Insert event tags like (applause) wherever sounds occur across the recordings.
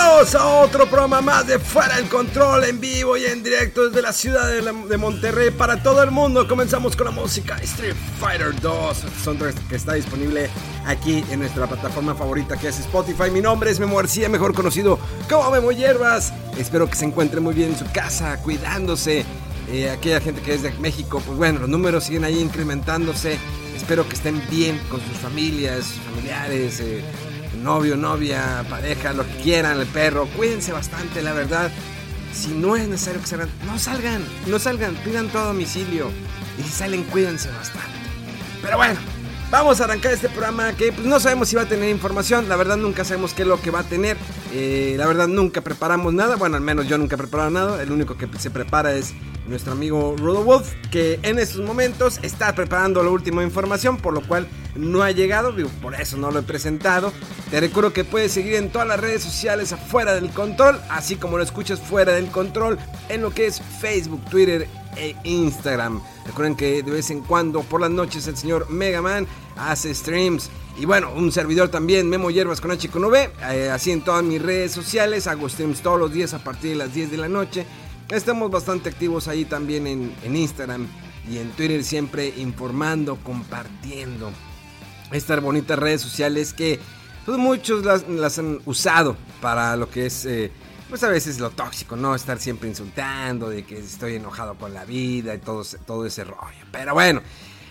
Bienvenidos a otro programa más de Fuera del Control en vivo y en directo desde la ciudad de, Monterrey para todo el mundo. Comenzamos con la música Street Fighter 2, soundtrack que está disponible aquí en nuestra plataforma favorita que es Spotify. Mi nombre es Memo García, mejor conocido como Memo Hierbas. Espero que se encuentre muy bien en su casa, cuidándose. Eh, aquella gente que es de México, pues bueno, los números siguen ahí incrementándose. Espero que estén bien con sus familias, sus familiares. eh, novio, novia, pareja, lo que quieran, el perro, cuídense bastante, la verdad. Si no es necesario que salgan, no salgan, no salgan, pidan todo a domicilio. Y si salen, cuídense bastante. Pero bueno, vamos a arrancar este programa que pues, no sabemos si va a tener información. La verdad, nunca sabemos qué es lo que va a tener. Eh, la verdad, nunca preparamos nada. Bueno, al menos yo nunca he preparado nada. El único que se prepara es nuestro amigo Rodo Wolf, que en estos momentos está preparando la última información, por lo cual no ha llegado. Digo, por eso no lo he presentado. Te recuerdo que puedes seguir en todas las redes sociales afuera del control, así como lo escuchas fuera del control, en lo que es Facebook, Twitter e Instagram. Recuerden que de vez en cuando por las noches el señor Megaman hace streams. Y bueno, un servidor también, Memo Hierbas con H con V. eh, así en todas mis redes sociales. Hago streams todos los días a partir de las 10 de la noche. Estamos bastante activos ahí también en, en Instagram y en Twitter, siempre informando, compartiendo estas bonitas redes sociales que pues, muchos las, las han usado para lo que es, eh, pues a veces lo tóxico, ¿no? Estar siempre insultando, de que estoy enojado con la vida y todo, todo ese rollo. Pero bueno,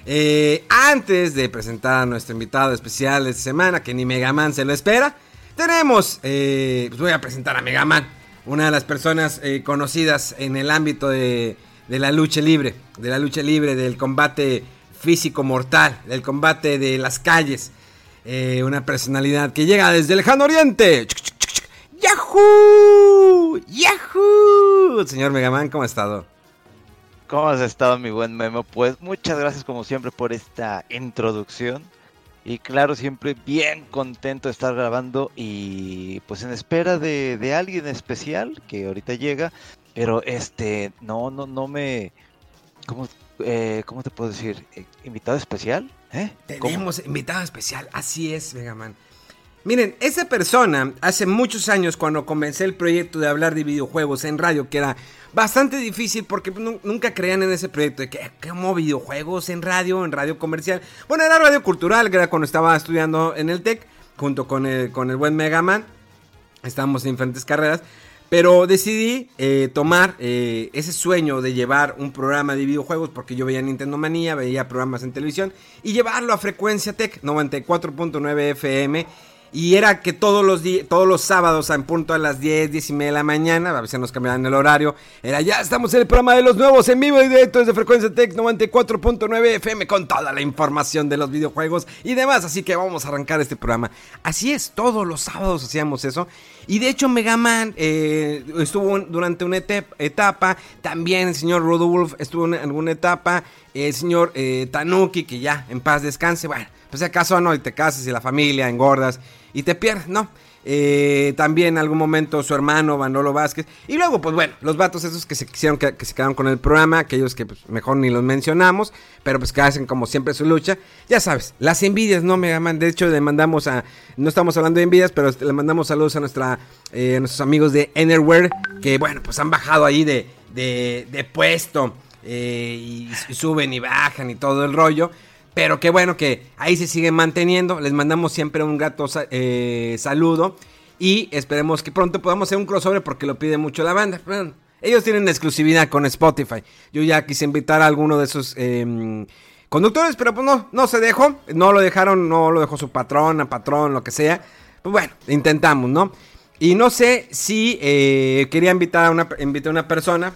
eh, antes de presentar a nuestro invitado especial de esta semana, que ni Megaman se lo espera, tenemos, eh, pues voy a presentar a Megaman, una de las personas eh, conocidas en el ámbito de, de la lucha libre, de la lucha libre, del combate físico mortal, del combate de las calles. Una personalidad que llega desde el lejano oriente. ¡Yahoo! ¡Yahoo! Señor Megaman, ¿cómo ha estado? ¿Cómo has estado, mi buen Memo? Pues muchas gracias como siempre por esta introducción. Y claro, siempre bien contento de estar grabando y pues en espera de, de alguien especial que ahorita llega. Pero este, no, no, no me... ¿Cómo, eh, ¿cómo te puedo decir? Eh, ¿Invitado especial? ¿Eh? ¿Cómo? Invitado especial, así es, Megaman. Miren, esa persona, hace muchos años cuando comencé el proyecto de hablar de videojuegos en radio, que era bastante difícil porque nu- nunca creían en ese proyecto de que, ¿cómo videojuegos en radio, en radio comercial? Bueno, era radio cultural, que era cuando estaba estudiando en el TEC, junto con el, con el buen Megaman. Estábamos en diferentes carreras. Pero decidí eh, tomar eh, ese sueño de llevar un programa de videojuegos, porque yo veía Nintendo Manía, veía programas en televisión, y llevarlo a Frecuencia Tech 94.9 FM. Y era que todos los, todos los sábados, en punto a las 10, 10 y media de la mañana, a veces nos cambiaban el horario, era ya estamos en el programa de los nuevos en vivo y directo desde Frecuencia Tech 94.9 FM con toda la información de los videojuegos y demás. Así que vamos a arrancar este programa. Así es, todos los sábados hacíamos eso. Y de hecho, Megaman eh, estuvo durante una etapa. También el señor Rodolf estuvo en alguna etapa. El señor eh, Tanuki, que ya en paz descanse. Bueno, pues si acaso no, y te casas y la familia engordas y te pierdes, ¿no? Eh, también en algún momento su hermano Manolo Vázquez. Y luego, pues bueno, los vatos esos que se quisieron que, se quedaron con el programa, aquellos que pues, mejor ni los mencionamos, pero pues que hacen como siempre su lucha. Ya sabes, las envidias, ¿no, Megaman? De hecho, le mandamos a. No estamos hablando de envidias, pero le mandamos saludos a nuestra, eh, nuestros amigos de Enerware, que bueno, pues han bajado ahí de, de, puesto. eh, y suben y bajan y todo el rollo. Pero qué bueno que ahí se siguen manteniendo. Les mandamos siempre un grato eh, saludo. Y esperemos que pronto podamos hacer un crossover porque lo pide mucho la banda. Bueno, Ellos tienen exclusividad con Spotify. Yo ya quise invitar a alguno de esos em, conductores, pero pues no, no se dejó. No lo dejaron, no lo dejó su patrona, patrón, lo que sea. Pues bueno, intentamos, ¿no? Y no sé si eh, quería invitar a una, invitar a una persona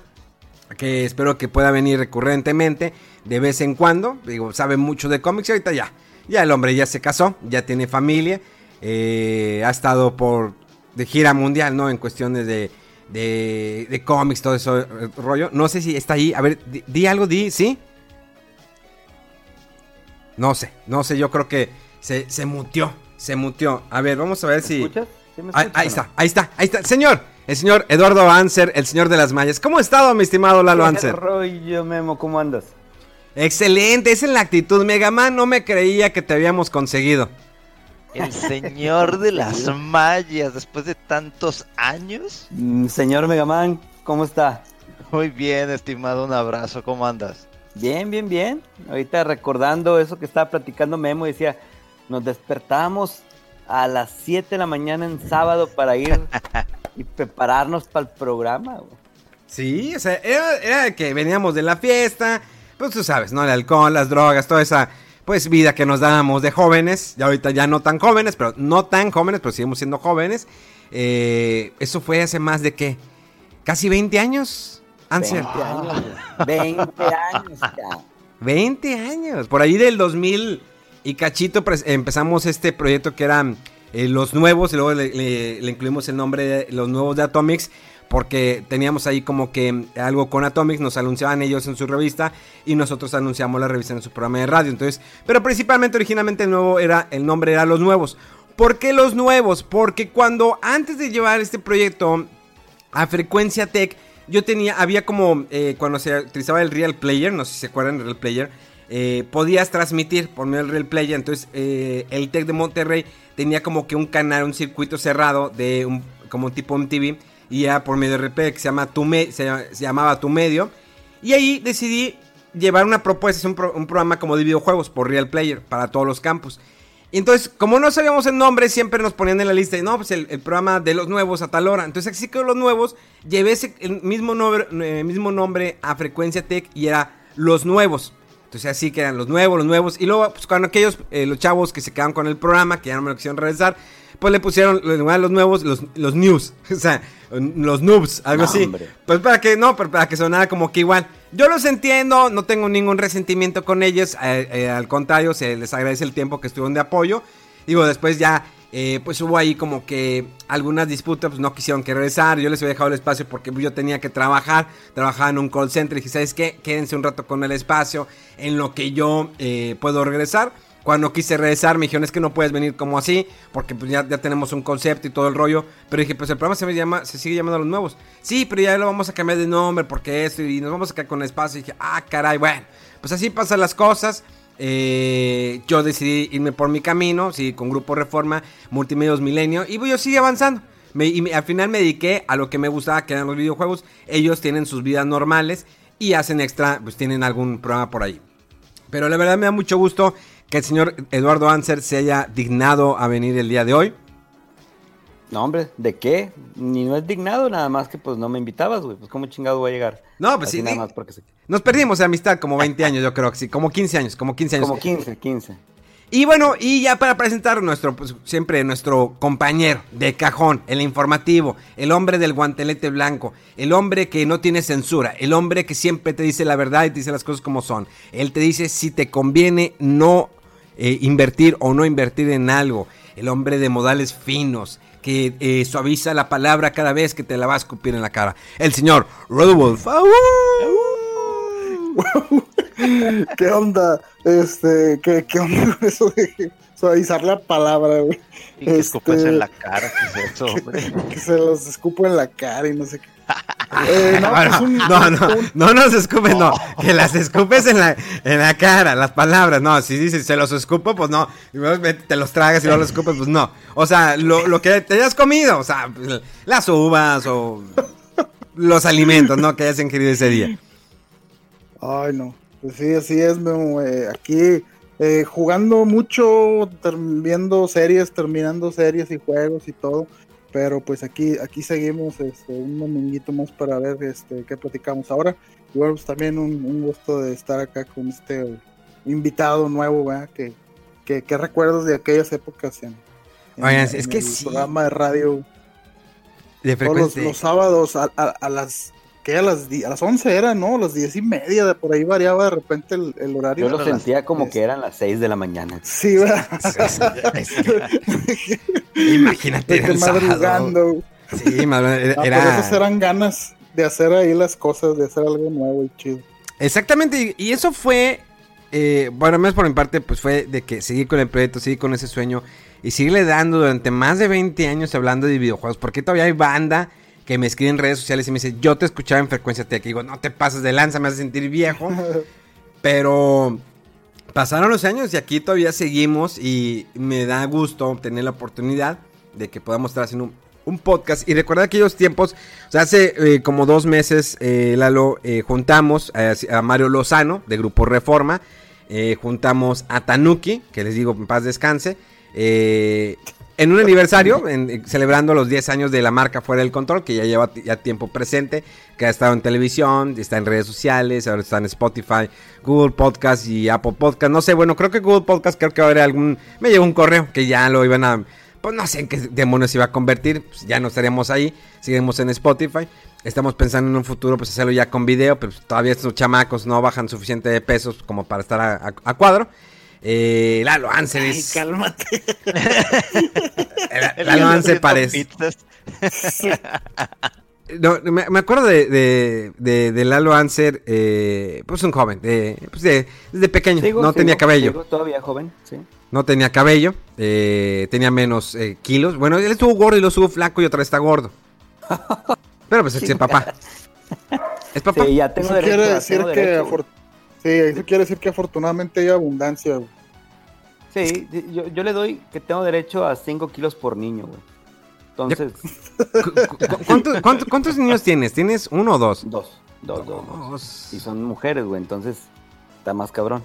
que espero que pueda venir recurrentemente, de vez en cuando. Digo, sabe mucho de cómics y ahorita ya. Ya el hombre ya se casó, ya tiene familia. eh, ha estado por de gira mundial, ¿no? En cuestiones de, de, de cómics, todo eso eh, rollo. No sé si está ahí. A ver, di, di algo, di, ¿sí? No sé, no sé, yo creo que se, se mutió, se mutió. A ver, vamos a ver si... escuchas? ¿Sí me Ahí, escuchas ahí no? está, ahí está, ahí está. Señor, el señor Eduardo Anser, el señor de las mallas. ¿Cómo ha estado, mi estimado Lalo ¿Qué Anser? rollo, Memo? ¿Cómo andas? Excelente, esa es la actitud. Megaman no me creía que te habíamos conseguido. El señor de las mallas, después de tantos años. Mm, Señor Megaman, ¿cómo está? Muy bien, estimado, un abrazo, ¿cómo andas? Bien, bien, bien. Ahorita recordando eso que estaba platicando Memo, decía, nos despertábamos a las 7 de la mañana en sábado para ir (laughs) y prepararnos para el programa. güey. Sí, o sea, era, era de que veníamos de la fiesta, pues tú sabes, ¿no? El alcohol, las drogas, toda esa, pues, vida que nos dábamos de jóvenes. Y ahorita ya no tan jóvenes, pero no tan jóvenes, pero seguimos siendo jóvenes. Eh, eso fue hace más de qué? ¿Casi 20 años? Anser. 20 años. güey. 20 años ya. 20 años. Por ahí del 2000 y cachito empezamos este proyecto que eran eh, los nuevos y luego le, le- le incluimos el nombre de los nuevos de Atomics porque teníamos ahí como que algo con Atomics, nos anunciaban ellos en su revista y nosotros anunciamos la revista en su programa de radio. Entonces, pero principalmente originalmente el nuevo era el nombre era Los Nuevos. ¿Por qué Los Nuevos? Porque cuando antes de llevar este proyecto a Frecuencia Tech, yo tenía, había como, eh, cuando se utilizaba el Real Player, no sé si se acuerdan del Real Player, eh, podías transmitir por medio del Real Player, entonces eh, el Tech de Monterrey tenía como que un canal, un circuito cerrado de un, como tipo MTV, y ya por medio Real Player que se, llama tu Me- se, llama- se llamaba Tu Medio, y ahí decidí llevar una propuesta, un, un programa como de videojuegos por Real Player para todos los campos. Y entonces, como no sabíamos el nombre, siempre nos ponían en la lista. Y no, pues el, el programa de los nuevos a tal hora. Entonces, así que los nuevos, llevé ese, el mismo, nombre, eh, mismo nombre a Frecuencia Tech y era Los Nuevos. Entonces, así que eran los nuevos, los nuevos. Y luego, pues cuando aquellos, eh, los chavos que se quedaron con el programa, que ya no me lo quisieron regresar, pues le pusieron en lugar de los nuevos, los, los news. (laughs) O sea, los noobs, algo No, así. hombre. Pues para que no, pero para que sonara como que igual. Yo los entiendo, no tengo ningún resentimiento con ellos. eh, eh, al contrario, se les agradece el tiempo que estuvieron de apoyo. Digo, después ya, eh, pues hubo ahí como que algunas disputas, pues no quisieron que regresar. Yo les había dejado el espacio porque yo tenía que trabajar. Trabajaba en un call center. Y dije, ¿sabes qué? Quédense un rato con el espacio en lo que yo eh, puedo regresar. Cuando quise regresar me dijeron es que no puedes venir como así porque pues ya, ya tenemos un concepto y todo el rollo. Pero dije pues el programa se, me llama, se sigue llamando Los Nuevos. Sí, pero ya lo vamos a cambiar de nombre porque esto y nos vamos a quedar con espacio. Y dije, ah, caray, bueno, pues así pasan las cosas. Eh, yo decidí irme por mi camino, sí, con Grupo Reforma, Multimedios Milenio y pues, yo sigue avanzando. Y me- al final me dediqué a lo que me gustaba, que eran los videojuegos. Ellos tienen sus vidas normales y hacen extra, pues tienen algún programa por ahí. Pero la verdad me da mucho gusto que el señor Eduardo Anser se haya dignado a venir el día de hoy. No, hombre, ¿de qué? Ni no es dignado, nada más que pues no me invitabas, güey. Pues cómo chingado voy a llegar. No, pues Así sí, Nada más porque Nos perdimos de amistad como 20 años, yo creo que sí, como 15 años, como 15 años. Como 15, 15. Y bueno, y ya para presentar nuestro, pues, siempre nuestro compañero de cajón, el informativo, el hombre del guantelete blanco, el hombre que no tiene censura, el hombre que siempre te dice la verdad y te dice las cosas como son. Él te dice si te conviene no eh, invertir o no invertir en algo. El hombre de modales finos, que eh, suaviza la palabra cada vez que te la va a escupir en la cara. El señor Rodolfo. (laughs) ¿Qué onda? Este, ¿qué, qué onda con eso de suavizar la palabra, güey? Y que escupes Este- en la cara, ¿qué es eso, (laughs) hombre? Que se los escupo en la cara y no sé qué. Eh, no, (laughs) Bueno, pues un- no, no, un- no nos escupes, no, (laughs) que las escupes en la, en la cara, las palabras, no, si dices se los escupo, pues no, te los tragas y luego los escupes, pues no, o sea, lo, lo que te hayas comido, o sea, las uvas o los alimentos, ¿no? Que hayas ingerido ese día. Ay, no. Pues sí, así es, eh, aquí eh, jugando mucho, viendo series, terminando series y juegos y todo. Pero pues aquí, aquí seguimos este, un dominguito más para ver este, qué platicamos ahora. Y bueno, pues también un, un gusto de estar acá con este invitado nuevo, ¿verdad? Que, que, que recuerdos de aquellas épocas en, en- Oigan, es en que el sí. programa de radio De todos los, frecuencia. los sábados a, a- a las que a las, a las 11 era, ¿no? A las 10 y media, de por ahí variaba de repente el, el horario. Yo lo las- sentía como es- que eran las 6 de la mañana. Sí, ¿verdad? (laughs) (laughs) Imagínate, era el madrugando. Sí, madre- era. Ah, esas eran ganas de hacer ahí las cosas, de hacer algo nuevo y chido. Exactamente, y eso fue, eh, bueno, más por mi parte, pues fue de que seguir con el proyecto, seguir con ese sueño y seguirle dando durante más de 20 años hablando de videojuegos, porque todavía hay banda que me escribe en redes sociales y me dice, yo te escuchaba en Frecuencia Tech, y digo, no te pases de lanza, me hace sentir viejo, (laughs) pero pasaron los años y aquí todavía seguimos y me da gusto tener la oportunidad de que podamos estar haciendo un, un podcast. Y recuerda aquellos tiempos, o sea, hace eh, como dos meses, eh, Lalo, eh, juntamos a, a Mario Lozano de Grupo Reforma, juntamos a Tanuki, que les digo en paz descanse, eh, en un aniversario, en- en- celebrando los 10 años de la marca Fuera del Control, que ya lleva ya tiempo presente, que ha estado en televisión, está en redes sociales, ahora está en Spotify, Google Podcast y Apple Podcast. No sé, bueno, creo que Google Podcast, creo que va a haber algún. Me llegó un correo que ya lo iban a. Pues no sé en qué demonios iba a convertir. pues ya no estaríamos ahí. Seguimos en Spotify. Estamos pensando en un futuro, pues hacerlo ya con video, pero todavía estos chamacos no bajan suficiente de pesos como para estar a cuadro. Eh, Lalo Anser Ay, es- cálmate. Eh, (laughs) Lalo Anser parece. (laughs) No, me, me acuerdo de, de, de- de Lalo Anser, eh, pues un joven, de, pues de- desde pequeño, Sigo, no sigo, tenía cabello, sigo todavía joven, sí. no tenía cabello, eh, tenía menos eh, kilos, bueno, él estuvo gordo y lo estuvo flaco y otra vez está gordo. (laughs) Pero pues es el papá. Es papá. Sí, ya tengo Eso derecho. quiere decir tengo que derecho, sí, eso quiere decir que afortunadamente hay abundancia. güey. Sí, yo, yo le doy que tengo derecho a 5 kilos por niño, güey. Entonces, Cu- (laughs) cu- cu- ¿cuánto- cuánto- ¿Cuántos niños tienes? ¿Tienes uno o dos? dos, dos, dos, dos. Y son mujeres, güey, entonces está más cabrón.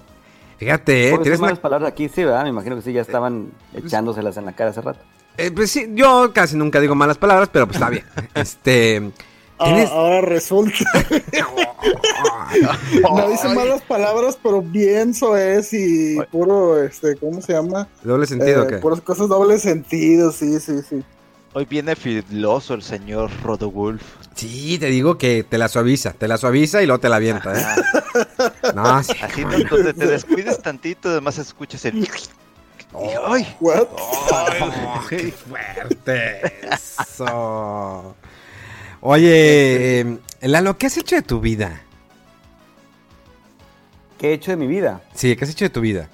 Fíjate, eh, ¿Puedo tienes malas una- palabras aquí? Sí, ¿verdad? Me imagino que sí, ya estaban echándoselas en la cara hace rato. eh, pues sí, yo casi nunca digo malas palabras, pero pues está bien. (laughs) Este... Ah, ¿Tienes... ahora resulta. (laughs) no dice malas palabras, pero bien soez y puro, este, ¿cómo se llama? ¿Doble sentido Eh, qué? Puras cosas doble sentido, sí, sí, sí. Hoy viene filoso el señor Rodowulf. Sí, te digo que te la suaviza, te la suaviza y luego te la avienta, ¿eh? No, sí. Así no- donde te descuides tantito, además escuchas el. Y, ¡Ay! What? Oh, ¡Qué fuerte! Eso. Oye, eh, Lalo, ¿qué has hecho de tu vida? ¿Qué he hecho de mi vida? Sí, ¿qué has hecho de tu vida?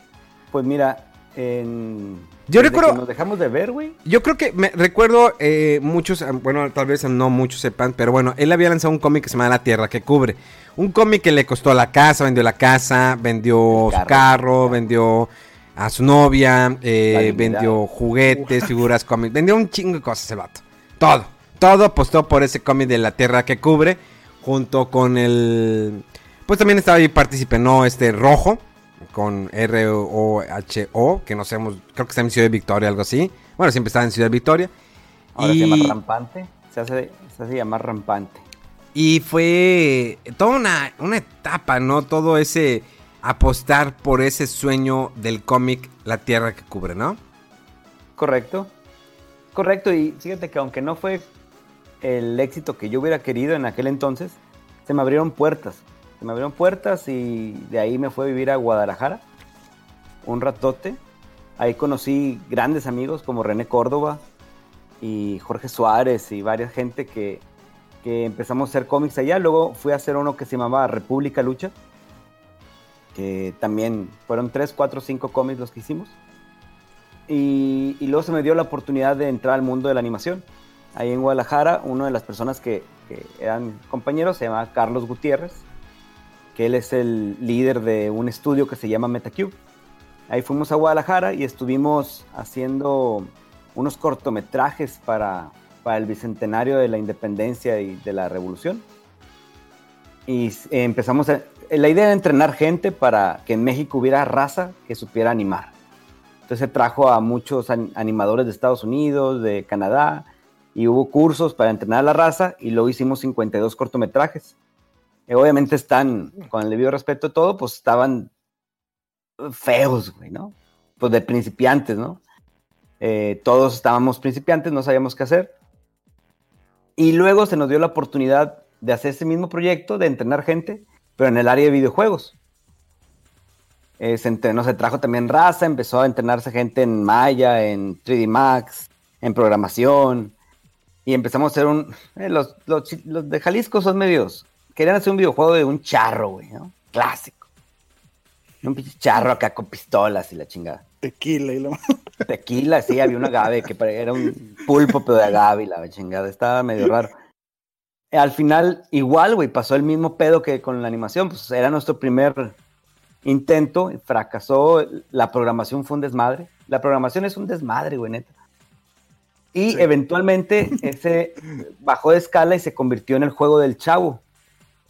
Pues mira, en... Yo desde recuerdo- que nos dejamos de ver, güey. Yo creo que me recuerdo eh, muchos, ah, bueno, tal vez no muchos sepan, pero bueno, él había lanzado un cómic que se llama La Tierra que cubre. Un cómic que le costó la casa, vendió la casa, vendió su carro, vendió a su novia, eh, vendió juguetes, figuras, cómics, vendió un chingo de cosas ese vato. Todo, todo apostó por ese cómic de La Tierra que cubre, junto con el... Pues también estaba ahí partícipe, ¿no? Este rojo, con R-O-H-O, que no sabemos, creo que está en Ciudad Victoria, algo así. Bueno, siempre estaba en Ciudad Victoria. Ahora y, se llama rampante. Se hace, se hace llamar rampante. y fue toda una, una etapa, ¿no? Todo ese apostar por ese sueño del cómic La Tierra que cubre, ¿no? Correcto. Correcto, y fíjate que aunque no fue el éxito que yo hubiera querido en aquel entonces, se me abrieron puertas. Se me abrieron puertas y de ahí me fui a vivir a Guadalajara un ratote. Ahí conocí grandes amigos como René Córdoba y Jorge Suárez y varias gente que, que empezamos a hacer cómics allá. Luego fui a hacer uno que se llamaba República Lucha, que también fueron 3, 4, 5 cómics los que hicimos. Y, y luego se me dio la oportunidad de entrar al mundo de la animación. Ahí en Guadalajara, una de las personas que, que eran compañeros se llama Carlos Gutiérrez, que él es el líder de un estudio que se llama Metacube. Ahí fuimos a Guadalajara y estuvimos haciendo unos cortometrajes para, para el bicentenario de la independencia y de la revolución. Y empezamos a... La idea era entrenar gente para que en México hubiera raza que supiera animar. Entonces se trajo a muchos an- animadores de Estados Unidos, de Canadá, y hubo cursos para entrenar a la raza y luego hicimos 52 cortometrajes. Eh, obviamente están, con el debido respeto a todo, pues estaban feos, güey, ¿no? Pues de principiantes, ¿no? Eh, todos estábamos principiantes, no sabíamos qué hacer. Y luego se nos dio la oportunidad de hacer ese mismo proyecto, de entrenar gente, pero en el área de videojuegos. Eh, se, entrenó, se trajo también raza, empezó a entrenarse gente en Maya, en 3D Max, en programación. Y empezamos a hacer un... eh, los, los de Jalisco son medios... Querían hacer un videojuego de un charro, güey, ¿no? Clásico. Un pinche charro acá con pistolas y la chingada. Tequila y lo (laughs) Tequila, sí, había un agave que era un pulpo, pero de agave y la chingada. Estaba medio raro. Al final, igual, güey, pasó el mismo pedo que con la animación. Pues era nuestro primer intento, fracasó. La programación fue un desmadre. La programación es un desmadre, güey, neta. Y Sí. eventualmente (laughs) ese bajó de escala y se convirtió en el juego del chavo.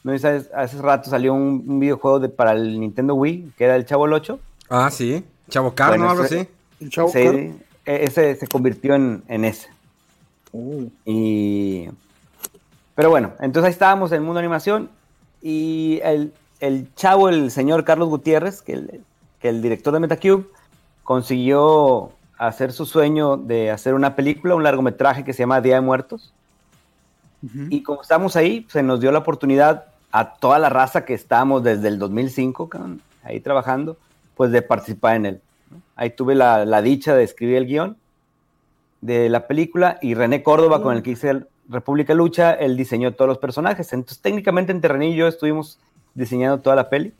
¿No? Sabes, hace rato salió un, un videojuego de, para el Nintendo Wii, que era el Chavo el 8. Ah, sí. Chavo Carno, Bueno, algo así. El chavo Sí, Carlos. e- ese se convirtió en, en ese. Uy, Y... Pero bueno, entonces ahí estábamos en el mundo de animación y el, el chavo, el señor Carlos Gutiérrez, que el, que el director de Metacube, consiguió hacer su sueño de hacer una película, un largometraje que se llama Día de Muertos. Y como estamos ahí, se nos dio la oportunidad a toda la raza que estábamos desde el 2005, cabrón, ahí trabajando, pues de participar en él. Ahí tuve la, la dicha de escribir el guion de la película y René Córdoba, con el que hice República Lucha, él diseñó todos los personajes. Entonces, técnicamente entre René y yo estuvimos diseñando toda la peli.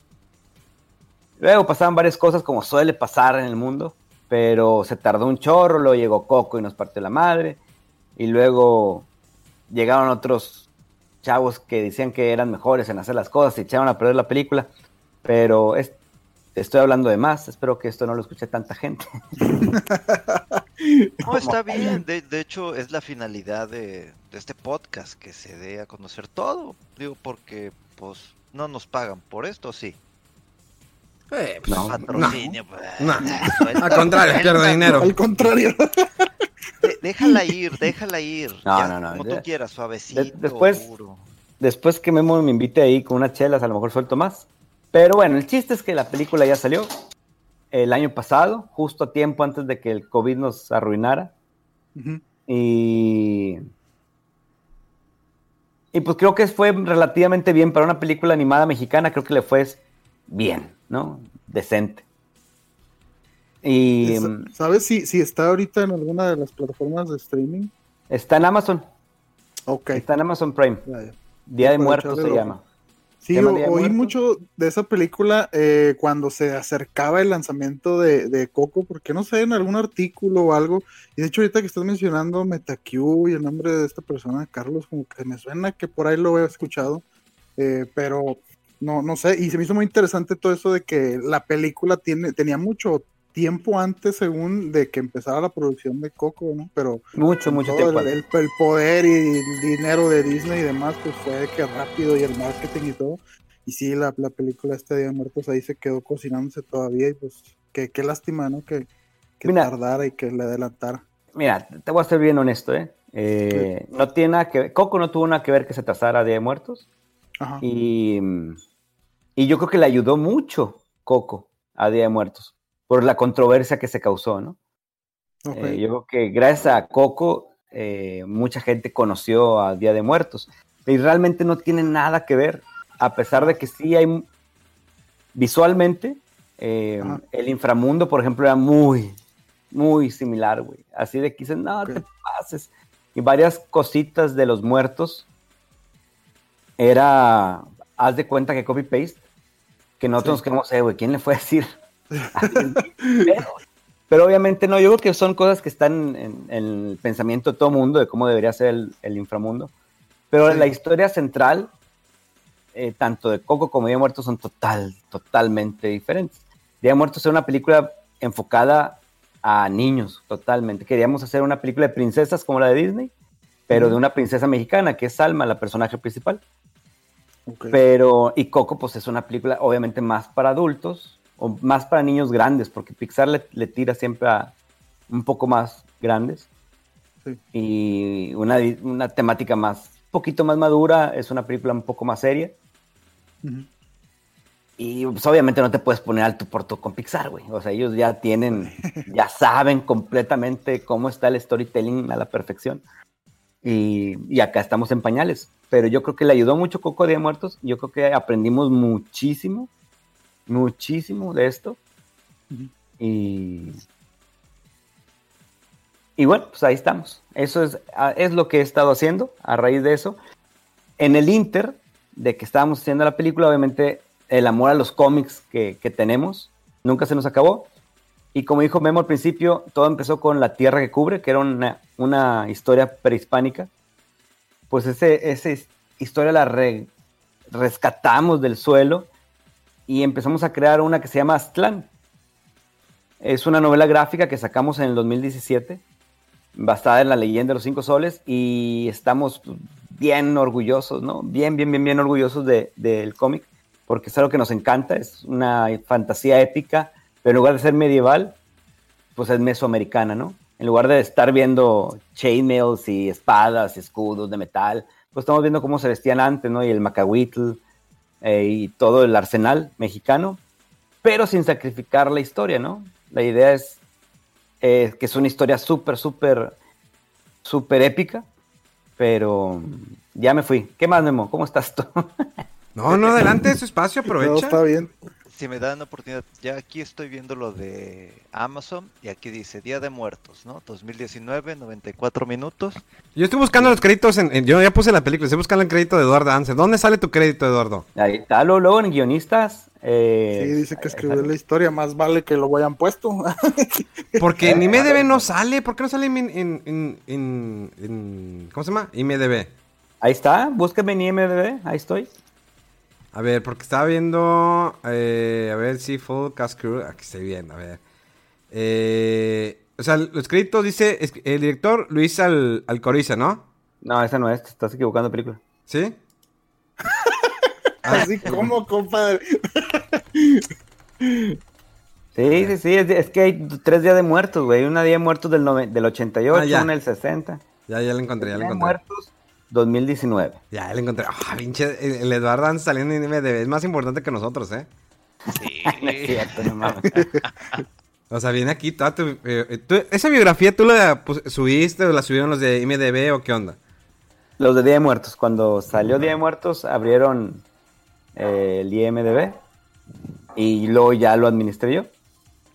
Luego pasaban varias cosas como suele pasar en el mundo, pero se tardó un chorro, luego llegó Coco y nos partió la madre, y luego llegaron otros chavos que decían que eran mejores en hacer las cosas y echaron a perder la película, pero es- estoy hablando de más, espero que esto no lo escuche tanta gente. (laughs) No, está bien. De, de hecho, es la finalidad de, de este podcast, que se dé a conocer todo. Digo, porque, pues, no nos pagan por esto, sí. Eh, pues, No, Patrocinio, pues, no. suelta, Al contrario, pierdo dinero. Al contrario. (laughs) De- déjala ir, déjala ir. No, ya, no, no, Como de- tú quieras, suavecito, después- duro. Después que Memo me invite ahí con unas chelas, a lo mejor suelto más. Pero bueno, el chiste es que la película ya salió el año pasado, justo a tiempo antes de que el COVID nos arruinara. Y. Y pues creo que fue relativamente bien para una película animada mexicana, creo que le fue bien, ¿no? Decente. Y mm, ¿Sabes si, si está ahorita en alguna de las plataformas de streaming? está en Amazon, Ok. está en Amazon Prime. ya, ya. Día de Muertos se llama. Sí, ¿Se llama o- Día de oí mucho de esa película eh, cuando se acercaba el lanzamiento de, de Coco, porque no sé, en algún artículo o algo. Y de hecho, ahorita que estás mencionando MetaQ y el nombre de esta persona, Carlos, como que me suena que por ahí lo he escuchado, eh, pero no, no sé. Y se me hizo muy interesante todo eso de que la película tiene, tenía mucho tiempo antes, según de que empezara la producción de Coco, ¿no? Pero Mucho, mucho tiempo. el, antes. el- el poder y el dinero de Disney y demás, pues fue de que rápido y el marketing y todo. Y sí, la, la película este Día de Muertos ahí se quedó cocinándose todavía y pues qué, qué lástima, ¿no? Que, que Mira. tardara y que le adelantara. Mira, te voy a ser bien honesto, ¿eh? Eh, No tiene nada que ver, Coco no tuvo nada que ver que se trazara Día de Muertos. Ajá. Y, mm, y yo creo que le ayudó mucho Coco a Día de Muertos por la controversia que se causó, ¿no? Ok. Eh, yo creo que gracias a Coco eh, mucha gente conoció a Día de Muertos. Y realmente no tiene nada que ver, a pesar de que sí hay visualmente, eh, el inframundo, por ejemplo, era muy, muy similar, güey. Así de que dicen, no Ok. te pases. Y varias cositas de los muertos era, haz de cuenta que copy-paste, que nosotros nos quedamos, eh, güey, ¿quién le fue a decir? pero, (laughs) (laughs) pero obviamente no, yo creo que son cosas que están en, en el pensamiento de todo mundo de cómo debería ser el, el inframundo. Pero Sí. la historia central, eh, tanto de Coco como Día Muertos, son total, totalmente diferentes. Día de Muertos es una película enfocada a niños, totalmente. Queríamos hacer una película de princesas como la de Disney, pero de una princesa mexicana, que es Salma, la personaje principal. Pero, y Coco, pues es una película obviamente más para adultos o más para niños grandes, porque Pixar le, le tira siempre a un poco más grandes. Sí. Y una, una temática más, un poquito más madura, es una película un poco más seria. Y pues, obviamente no te puedes poner alto por tu con Pixar, güey. O sea, ellos ya tienen, (laughs) ya saben completamente cómo está el storytelling a la perfección. Y, y acá estamos en pañales. Pero yo creo que le ayudó mucho Coco de Muertos. Yo creo que aprendimos muchísimo, muchísimo de esto. Y, y bueno, pues ahí estamos. Eso es, es lo que he estado haciendo a raíz de eso. En el Inter, de que estábamos haciendo la película, obviamente el amor a los cómics que, que tenemos nunca se nos acabó. Y como dijo Memo al principio, todo empezó con La Tierra que Cubre, que era una, una historia prehispánica. Pues ese, esa his- historia la re- rescatamos del suelo y empezamos a crear una que se llama Aztlán. Es una novela gráfica que sacamos en el 2017, basada en la leyenda de los cinco soles, y estamos bien orgullosos, ¿no? Bien, bien, bien, bien orgullosos de- del cómic, porque es algo que nos encanta, es una fantasía épica, pero en lugar de ser medieval, pues es mesoamericana, ¿no? En lugar de estar viendo chainmails y espadas y escudos de metal, pues estamos viendo cómo se vestían antes, ¿no? Y el macahuitl eh, y todo el arsenal mexicano, pero sin sacrificar la historia, ¿no? La idea es eh, que es una historia súper, súper, súper épica, pero ya me fui. ¿Qué más, Memo? ¿Cómo estás tú? (laughs) No, no, adelante, su espacio, (laughs) Todo aprovecha. está bien. Si me dan oportunidad, ya aquí estoy viendo lo de Amazon y aquí dice Día de Muertos, ¿no? 2019, 94 minutos. Yo estoy buscando los créditos, en, en- yo ya puse la película, estoy buscando el crédito de Eduardo Anse. ¿Dónde sale tu crédito, Eduardo? Ahí está, luego, luego en guionistas. eh, Sí, dice que escribió la historia, más vale que lo hayan puesto. (laughs) Porque en IMDB no sale, ¿por qué no sale en, en, en, en- en- ¿cómo se llama? IMDB. Ahí está, búsqueme en IMDb, ahí estoy. A ver, porque estaba viendo, eh, a ver si Full Cast Crew, aquí estoy viendo, a ver. Eh, o sea, los créditos dice, es- el director Luis Al, Alcoriza, ¿no? No, esa no es, te estás equivocando película. ¿Sí? (laughs) Así como, compadre. Sí, sí, sí, es, es que hay tres días de muertos, güey. Una día de muertos del, del 88, Ah, ya. una del 60. Ya, ya lo encontré, ya de encontré. muertos 2019. Ya, lo encontré. Ah, pinche, el, Eduardo Anse saliendo en IMDB, es más importante que nosotros, ¿eh? (laughs) No es cierto, no mames. (laughs) O sea, viene aquí toda tu, eh, eh, tú- ¿Esa biografía tú la pues, subiste o la subieron los de IMDB o qué onda? Los de Día de Muertos, cuando salió Día de Muertos, abrieron eh, el IMDB y luego ya lo administré yo.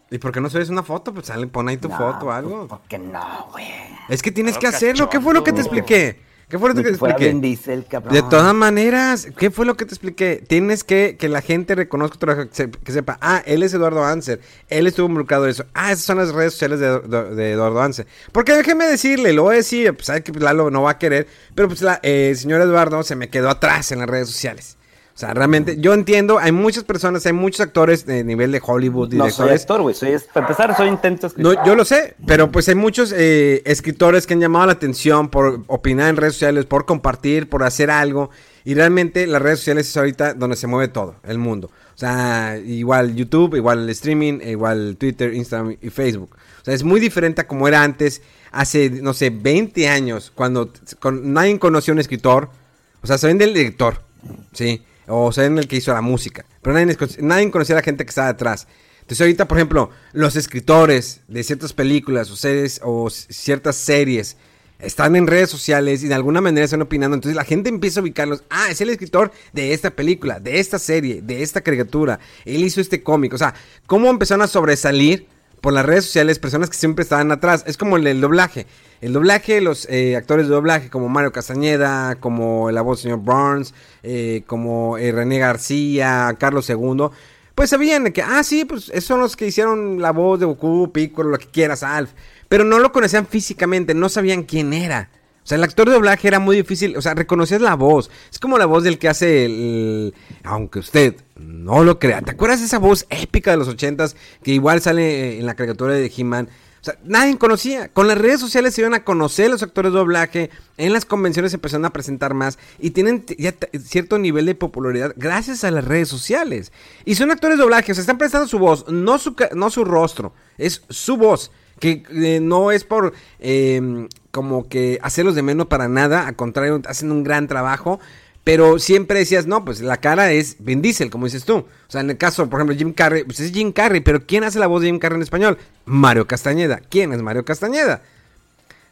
¿Y por qué no subes una foto? Pues sale, pon ahí tu No, foto o algo. ¿Por qué no, güey? Es que tienes que hacerlo. ¿Qué fue lo que te expliqué? ¿Qué fue lo que te expliqué? Diesel. De todas maneras, ¿qué fue lo que te expliqué? Tienes que que la gente reconozca tu trabajo, que, se- que sepa, ah, él es Eduardo Anser, él estuvo involucrado en eso. Ah, esas son las redes sociales de, de- de Eduardo Anser. Porque déjeme decirle, lo voy a decir, pues sabe que Lalo no va a querer, pero pues la, eh, el señor Eduardo se me quedó atrás en las redes sociales. O sea, realmente, yo entiendo, hay muchas personas, hay muchos actores de nivel de Hollywood, No soy directores. actor, güey. Soy, para empezar, soy intento escritor. No, yo lo sé, pero pues hay muchos eh, escritores que han llamado la atención por opinar en redes sociales, por compartir, por hacer algo. Y realmente las redes sociales es ahorita donde se mueve todo, el mundo. O sea, igual YouTube, igual el streaming, igual Twitter, Instagram y Facebook. O sea, es muy diferente a como era antes, hace, no sé, 20 años, cuando con- nadie conocía a un escritor. O sea, saben del director, ¿sí? O saben el que hizo la música. Pero nadie, nadie conocía a la gente que estaba detrás. Entonces ahorita, por ejemplo, los escritores de ciertas películas o series o ciertas series están en redes sociales y de alguna manera están opinando. Entonces la gente empieza a ubicarlos. Ah, es el escritor de esta película, de esta serie, de esta caricatura. Él hizo este cómic. O sea, cómo empezaron a sobresalir por las redes sociales personas que siempre estaban atrás. Es como el, doblaje. El doblaje, los eh, actores de doblaje como Mario Castañeda, como la voz señor Burns, eh, como eh, René García, Carlos II, pues sabían que, ah, sí, pues esos son los que hicieron la voz de Goku, Piccolo, lo que quieras, Alf. Pero no lo conocían físicamente, no sabían quién era. O sea, el actor de doblaje era muy difícil, o sea, reconocías la voz. Es como la voz del que hace el... Aunque usted no lo crea. ¿Te acuerdas de esa voz épica de los ochentas que igual sale en la caricatura de He-Man? O sea, nadie conocía. Con las redes sociales se iban a conocer los actores de doblaje. En las convenciones se empezaron a presentar más. Y tienen ya cierto nivel de popularidad gracias a las redes sociales. Y son actores de doblaje. O sea, están prestando su voz. No su, no su rostro. Es su voz. Que eh, no es por... eh, como que hacerlos de menos para nada, al contrario, hacen un gran trabajo. Pero siempre decías, no, pues la cara es Vin Diesel, como dices tú. O sea, en el caso, por ejemplo, Jim Carrey, pues es Jim Carrey, pero ¿quién hace la voz de Jim Carrey en español? Mario Castañeda. ¿Quién es Mario Castañeda?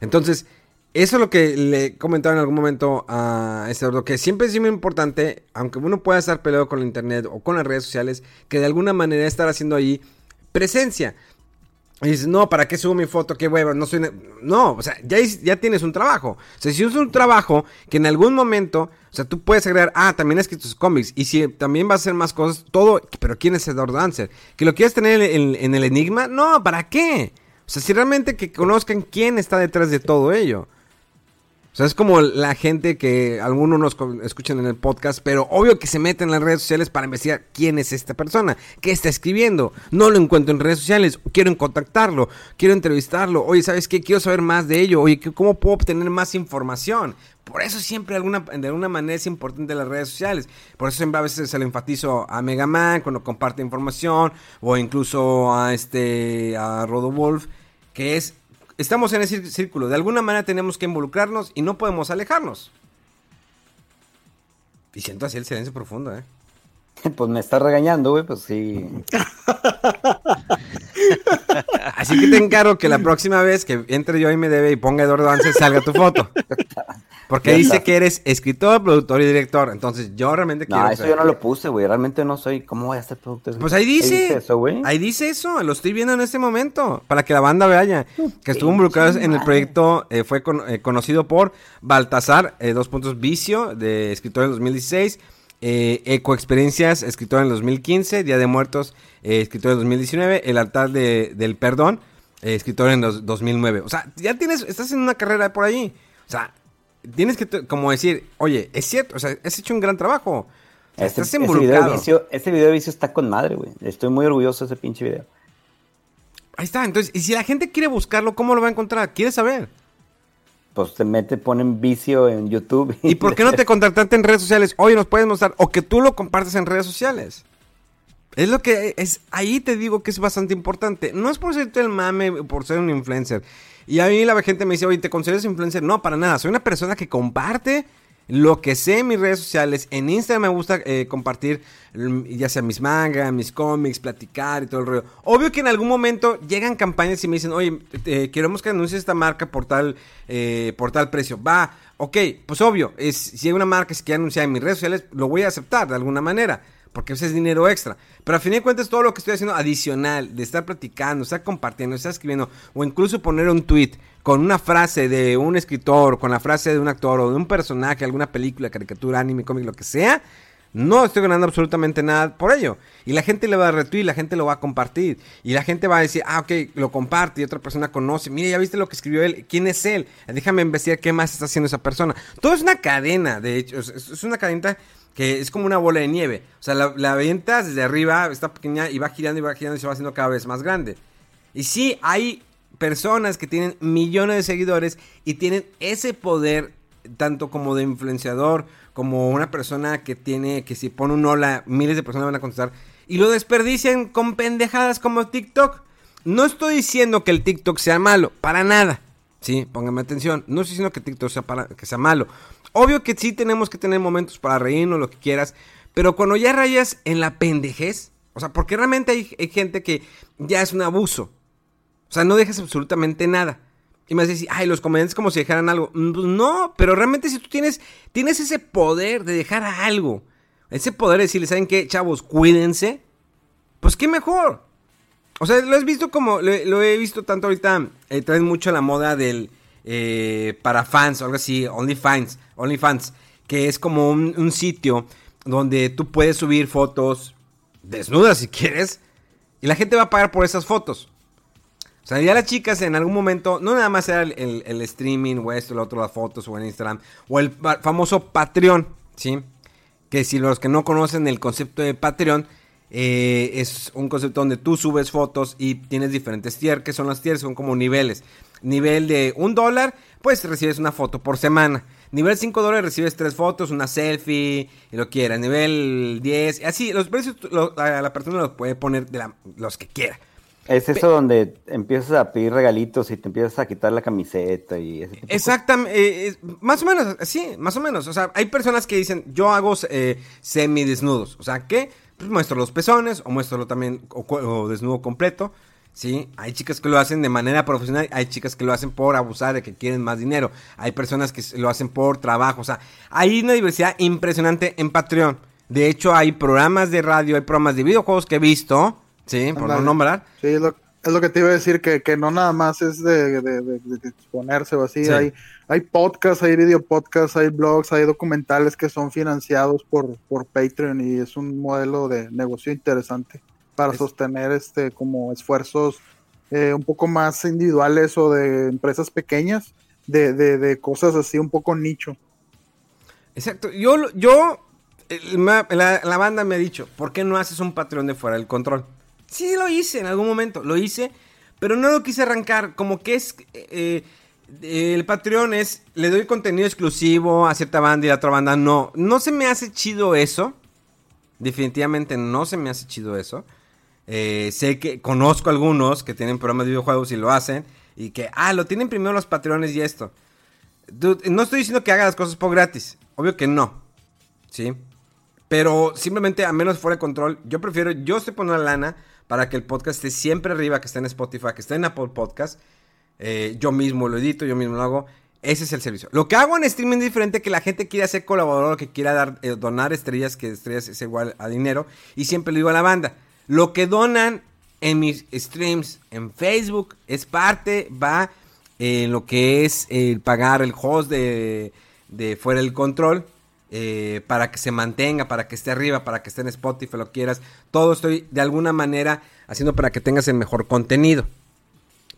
Entonces, eso es lo que le comentaba en algún momento a este gordo, que siempre es muy importante, aunque uno pueda estar peleado con la internet o con las redes sociales, que de alguna manera estar haciendo ahí presencia. Y dices, no, ¿para qué subo mi foto? ¿Qué hueva? No soy... No, o sea, ya, ya tienes un trabajo. O sea, si es un trabajo que en algún momento, o sea, tú puedes agregar, ah, también he escrito tus cómics. Y si también va a hacer más cosas, todo, pero ¿quién es Edward Dancer? ¿Que lo quieres tener en, en el enigma? No, ¿para qué? O sea, si realmente que conozcan quién está detrás de todo ello. Sea, es como la gente que algunos nos escuchan en el podcast, pero obvio que se meten en las redes sociales para investigar quién es esta persona, qué está escribiendo. No lo encuentro en redes sociales, quiero contactarlo, quiero entrevistarlo. Oye, ¿sabes qué? Quiero saber más de ello. Oye, ¿cómo puedo obtener más información? Por eso siempre alguna, de alguna manera es importante las redes sociales. Por eso siempre a veces se lo enfatizo a Mega Man cuando comparte información o incluso a este a Rodowolf, que es estamos en ese círculo. De alguna manera tenemos que involucrarnos y no podemos alejarnos. Y siento así el silencio profundo, ¿eh? (laughs) Pues me está regañando, güey, pues sí. (laughs) Así que te encargo que la próxima vez que entre yo y me debe y ponga Eduardo Ansel salga tu foto. Porque dice que eres escritor, productor y director. Entonces yo realmente quiero. No, eso yo no lo puse, güey. Realmente no soy. ¿Cómo voy a ser productor? Pues ahí dice. Ahí dice eso, güey. Ahí dice eso. Lo estoy viendo en este momento. Para que la banda vea. Que estuvo involucrado en el proyecto. Eh, fue eh, conocido por Baltasar, eh, dos puntos vicio, de escritor en 2016. Eco Experiencias, escritor en 2015. Día de Muertos, escritor en 2019. El altar del perdón, escritor en 2009. O sea, ya tienes. Estás en una carrera por ahí. O sea, tienes que como decir, oye, es cierto, o sea, has hecho un gran trabajo. Este, estás involucrado. Este video, este video de vicio está con madre, güey. Estoy muy orgulloso de ese pinche video. Ahí está, entonces, y si la gente quiere buscarlo, ¿cómo lo va a encontrar? ¿Quiere saber? Pues te mete, ponen vicio en YouTube. ¿Y, por qué no te (laughs) contactaste en redes sociales? Oye, nos puedes mostrar, o que tú lo compartes en redes sociales. Es lo que es, ahí te digo que es bastante importante. No es por ser el mame, por ser un influencer. Y a mí la gente me dice, oye, ¿te consideras influencer? No, para nada. Soy una persona que comparte lo que sé en mis redes sociales. En Instagram me gusta eh, compartir mm, ya sea mis mangas, mis cómics, platicar y todo el rollo. Obvio que en algún momento llegan campañas y me dicen, oye, queremos que anuncies esta marca por tal, eh, por tal precio. Va, ok, pues obvio, es, si hay una marca que se quiere anunciar en mis redes sociales, lo voy a aceptar de alguna manera porque ese es dinero extra. Pero a fin de cuentas, todo lo que estoy haciendo adicional, de estar platicando, estar compartiendo, estar escribiendo, o incluso poner un tweet con una frase de un escritor, con la frase de un actor o de un personaje, alguna película, caricatura, anime, cómic, lo que sea, no estoy ganando absolutamente nada por ello. Y la gente le va a retweet, la gente lo va a compartir. Y la gente va a decir, ah, ok, lo comparte y otra persona conoce. Mire, ya viste lo que escribió él. ¿Quién es él? Déjame investigar qué más está haciendo esa persona. Todo es una cadena, de hecho. Es una cadena que es como una bola de nieve. O sea, la, la desde arriba, está pequeña y va girando y va girando y se va haciendo cada vez más grande. Y sí, hay personas que tienen millones de seguidores y tienen ese poder, tanto como de influenciador, como una persona que tiene, que si pone un hola, miles de personas van a contestar. Y lo desperdician con pendejadas como TikTok. No estoy diciendo que el TikTok sea malo, para nada. Sí, póngame atención. No estoy diciendo que TikTok sea, para, que sea malo. Obvio que sí tenemos que tener momentos para reírnos, lo que quieras. Pero cuando ya rayas en la pendejez, o sea, porque realmente hay, gente que ya es un abuso. O sea, no dejas absolutamente nada. Y me vas a decir, ay, los comediantes como si dejaran algo. Mm, pues no, pero realmente si tú tienes, tienes ese poder de dejar algo, ese poder de decirle, ¿saben qué, chavos? Cuídense. Pues qué mejor. O sea, lo has visto como, lo, he visto tanto ahorita, eh, traen mucho la moda del, eh, para fans algo así, OnlyFans, OnlyFans, que es como un, sitio donde tú puedes subir fotos desnudas si quieres y la gente va a pagar por esas fotos. O sea, ya las chicas en algún momento, no nada más era el, streaming o esto, lo otro, las fotos o en Instagram, o el famoso Patreon, ¿sí? Que si los que no conocen el concepto de Patreon, eh, es un concepto donde tú subes fotos y tienes diferentes tiers, que son las tiers, son como niveles. Nivel de un dólar, pues recibes una foto por semana. Nivel 5 dólares recibes tres fotos, una selfie, y lo quieras. Nivel 10, así, los precios la, persona los puede poner de los que quiera. Es eso donde empiezas a pedir regalitos y te empiezas a quitar la camiseta y ese tipo de Exactamente, eh, más o menos, sí, más o menos. O sea, hay personas que dicen, yo hago eh, semidesnudos. O sea, que pues muestro los pezones o muestro también o, o desnudo completo. Sí, hay chicas que lo hacen de manera profesional, hay chicas que lo hacen por abusar de que quieren más dinero, hay personas que lo hacen por trabajo, o sea, hay una diversidad impresionante en Patreon. De hecho, hay programas de radio, hay programas de videojuegos que he visto, sí, por no nombrar, Sí, es lo, es lo que te iba a decir, que, que no nada más es de, de- de- de exponerse o así. Sí. Hay, hay podcasts, hay video podcasts, hay blogs, hay documentales que son financiados por, por Patreon y es un modelo de negocio interesante para Es- sostener este como esfuerzos eh, un poco más individuales o de empresas pequeñas, de, de, de cosas así un poco nicho. Exacto. Yo, yo, la, la banda me ha dicho, ¿por qué no haces un Patreon de fuera del control? Sí, lo hice en algún momento, lo hice, pero no lo quise arrancar. Como que es, eh, el Patreon es, le doy contenido exclusivo a cierta banda y a otra banda no. No se me hace chido eso. Definitivamente no se me hace chido eso. Eh, sé que conozco algunos que tienen programas de videojuegos y lo hacen. Y que, ah, lo tienen primero los Patreones y esto. No estoy diciendo que haga las cosas por gratis. Obvio que no. ¿Sí? Pero simplemente, a menos fuera de control, yo prefiero, yo estoy poniendo la lana para que el podcast esté siempre arriba, que esté en Spotify, que esté en Apple Podcast. Eh, yo mismo lo edito, yo mismo lo hago. Ese es el servicio. Lo que hago en streaming es diferente que la gente quiera ser colaborador, que quiera dar, eh, donar estrellas, que estrellas es igual a dinero. Y siempre le digo a la banda, lo que donan en mis streams en Facebook es parte, va en lo que es el pagar el host de, de fuera del control. Eh, para que se mantenga, para que esté arriba, para que esté en Spotify, lo quieras. Todo estoy de alguna manera haciendo para que tengas el mejor contenido.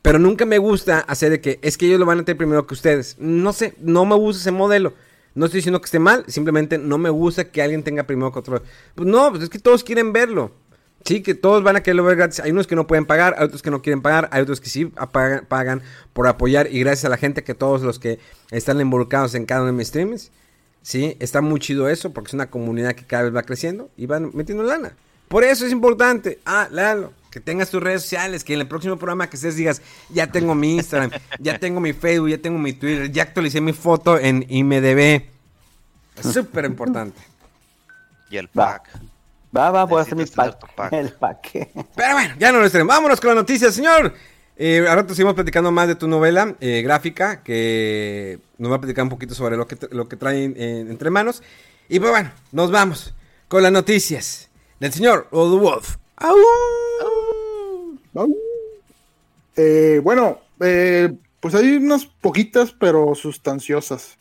Pero nunca me gusta hacer de que es que ellos lo van a tener primero que ustedes. No sé, no me gusta ese modelo. No estoy diciendo que esté mal, simplemente no me gusta que alguien tenga primero control. Pues no, pues es que todos quieren verlo. Sí, que todos van a quererlo ver gratis. Hay unos que no pueden pagar, hay otros que no quieren pagar, hay otros que sí apagan- pagan por apoyar. Y gracias a la gente que todos los que están involucrados en cada uno de mis streams, sí, está muy chido eso porque es una comunidad que cada vez va creciendo y van metiendo lana. Por eso es importante. Ah, Lalo, que tengas tus redes sociales, que en el próximo programa que estés digas, ya tengo mi Instagram, (laughs) ya tengo mi Facebook, ya tengo mi Twitter, ya actualicé mi foto en IMDB. Es súper importante. Y el pack. Va, va, voy a hacer mi pack. (laughs) El pack. Pero bueno, ya no lo estaremos. Vámonos con las noticias, señor. Eh, al rato seguimos platicando más de tu novela eh, gráfica, que nos va a platicar un poquito sobre lo que, lo que traen eh, entre manos. Y pues bueno, nos vamos con las noticias del señor Old Wolf. ¡Au! Au. Eh, bueno, eh, pues hay unas poquitas, pero sustanciosas.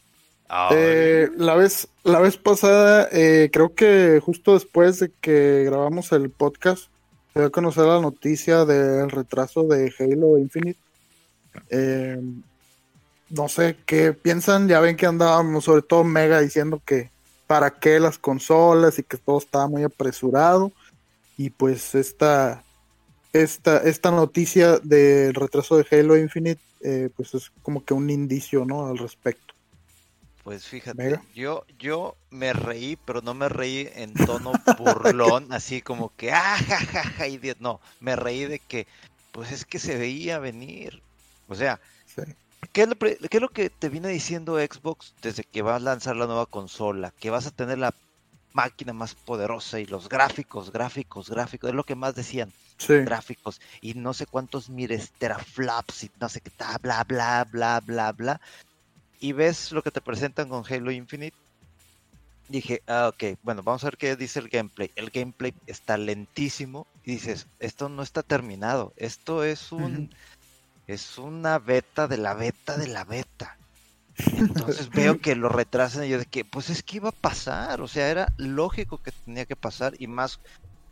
Eh, la vez, la vez pasada, eh, creo que justo después de que grabamos el podcast, se a conocer la noticia del retraso de Halo Infinite. Eh, no sé qué piensan, ya ven que andábamos, sobre todo Mega, diciendo que para qué las consolas y que todo estaba muy apresurado. Y pues esta, esta, esta noticia del retraso de Halo Infinite, eh, pues es como que un indicio, ¿no? Al respecto. Pues fíjate, yo, yo me reí, pero no me reí en tono burlón, (laughs) así como que, ah, ja, ja, ja, idiota". No, me reí de que, pues es que se veía venir. O sea, Sí. ¿qué es, lo, qué es lo que te viene diciendo Xbox desde que va a lanzar la nueva consola? Que vas a tener la máquina más poderosa y los gráficos, gráficos, gráficos, es lo que más decían, Sí. gráficos y no sé cuántos miles teraflops y no sé qué, ta, bla, bla, bla, bla, bla. Y ves lo que te presentan con Halo Infinite. Dije, ah, ok, bueno, vamos a ver qué dice el gameplay. El gameplay está lentísimo y dices, esto no está terminado. Esto es un, es una beta de la beta de la beta. Entonces (laughs) veo que lo retrasan y yo de que, pues es que iba a pasar, o sea, era lógico que tenía que pasar y más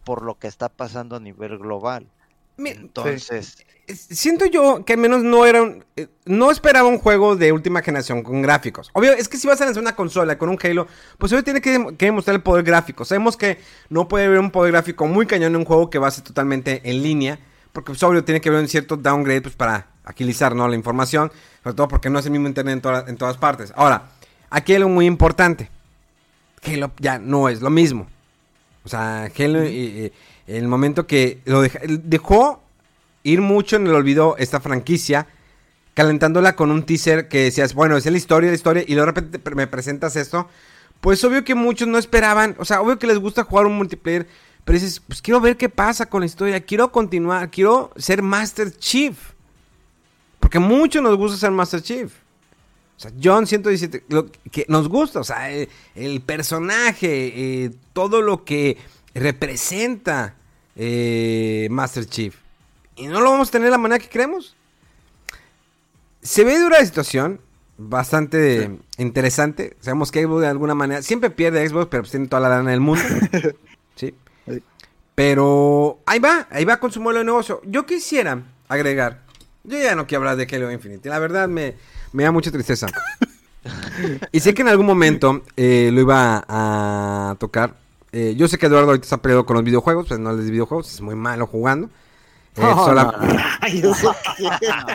por lo que está pasando a nivel global. Entonces, Siento yo que al menos no era un, eh, no esperaba un juego de última generación con gráficos. Obvio, es que si vas a lanzar una consola con un Halo, pues obvio tiene que, que demostrar el poder gráfico. Sabemos que no puede haber un poder gráfico muy cañón en un juego que va a ser totalmente en línea, porque pues, obvio tiene que haber un cierto downgrade pues para agilizar ¿no? la información, sobre todo porque no es el mismo internet en, en todas partes. Ahora, aquí hay algo muy importante. Halo ya no es lo mismo. O sea, Halo, eh, el momento que lo dejó ir mucho en el olvido esta franquicia, calentándola con un teaser que decías, bueno, es la historia, la historia, y de repente me presentas esto. Pues obvio que muchos no esperaban, o sea, obvio que les gusta jugar un multiplayer, pero dices, pues quiero ver qué pasa con la historia, quiero continuar, quiero ser Master Chief. Porque mucho nos gusta ser Master Chief. O sea, John 117, lo que nos gusta, o sea, el, el personaje, eh, todo lo que representa eh, Master Chief. Y no lo vamos a tener de la manera que queremos. Se ve dura la situación, bastante interesante. Sabemos que Xbox de alguna manera, siempre pierde Xbox, pero pues tiene toda la lana del mundo. (laughs) sí. Sí. Pero ahí va, ahí va con su modelo de negocio. Yo quisiera agregar, yo ya no quiero hablar de Halo Infinite, la verdad me, me da mucha tristeza. (laughs) y sé que en algún momento eh, lo iba a tocar. Eh, yo sé que Eduardo ahorita está peleado con los videojuegos, pues no les videojuegos, es muy malo jugando. Eh, sola- no, (laughs) qué.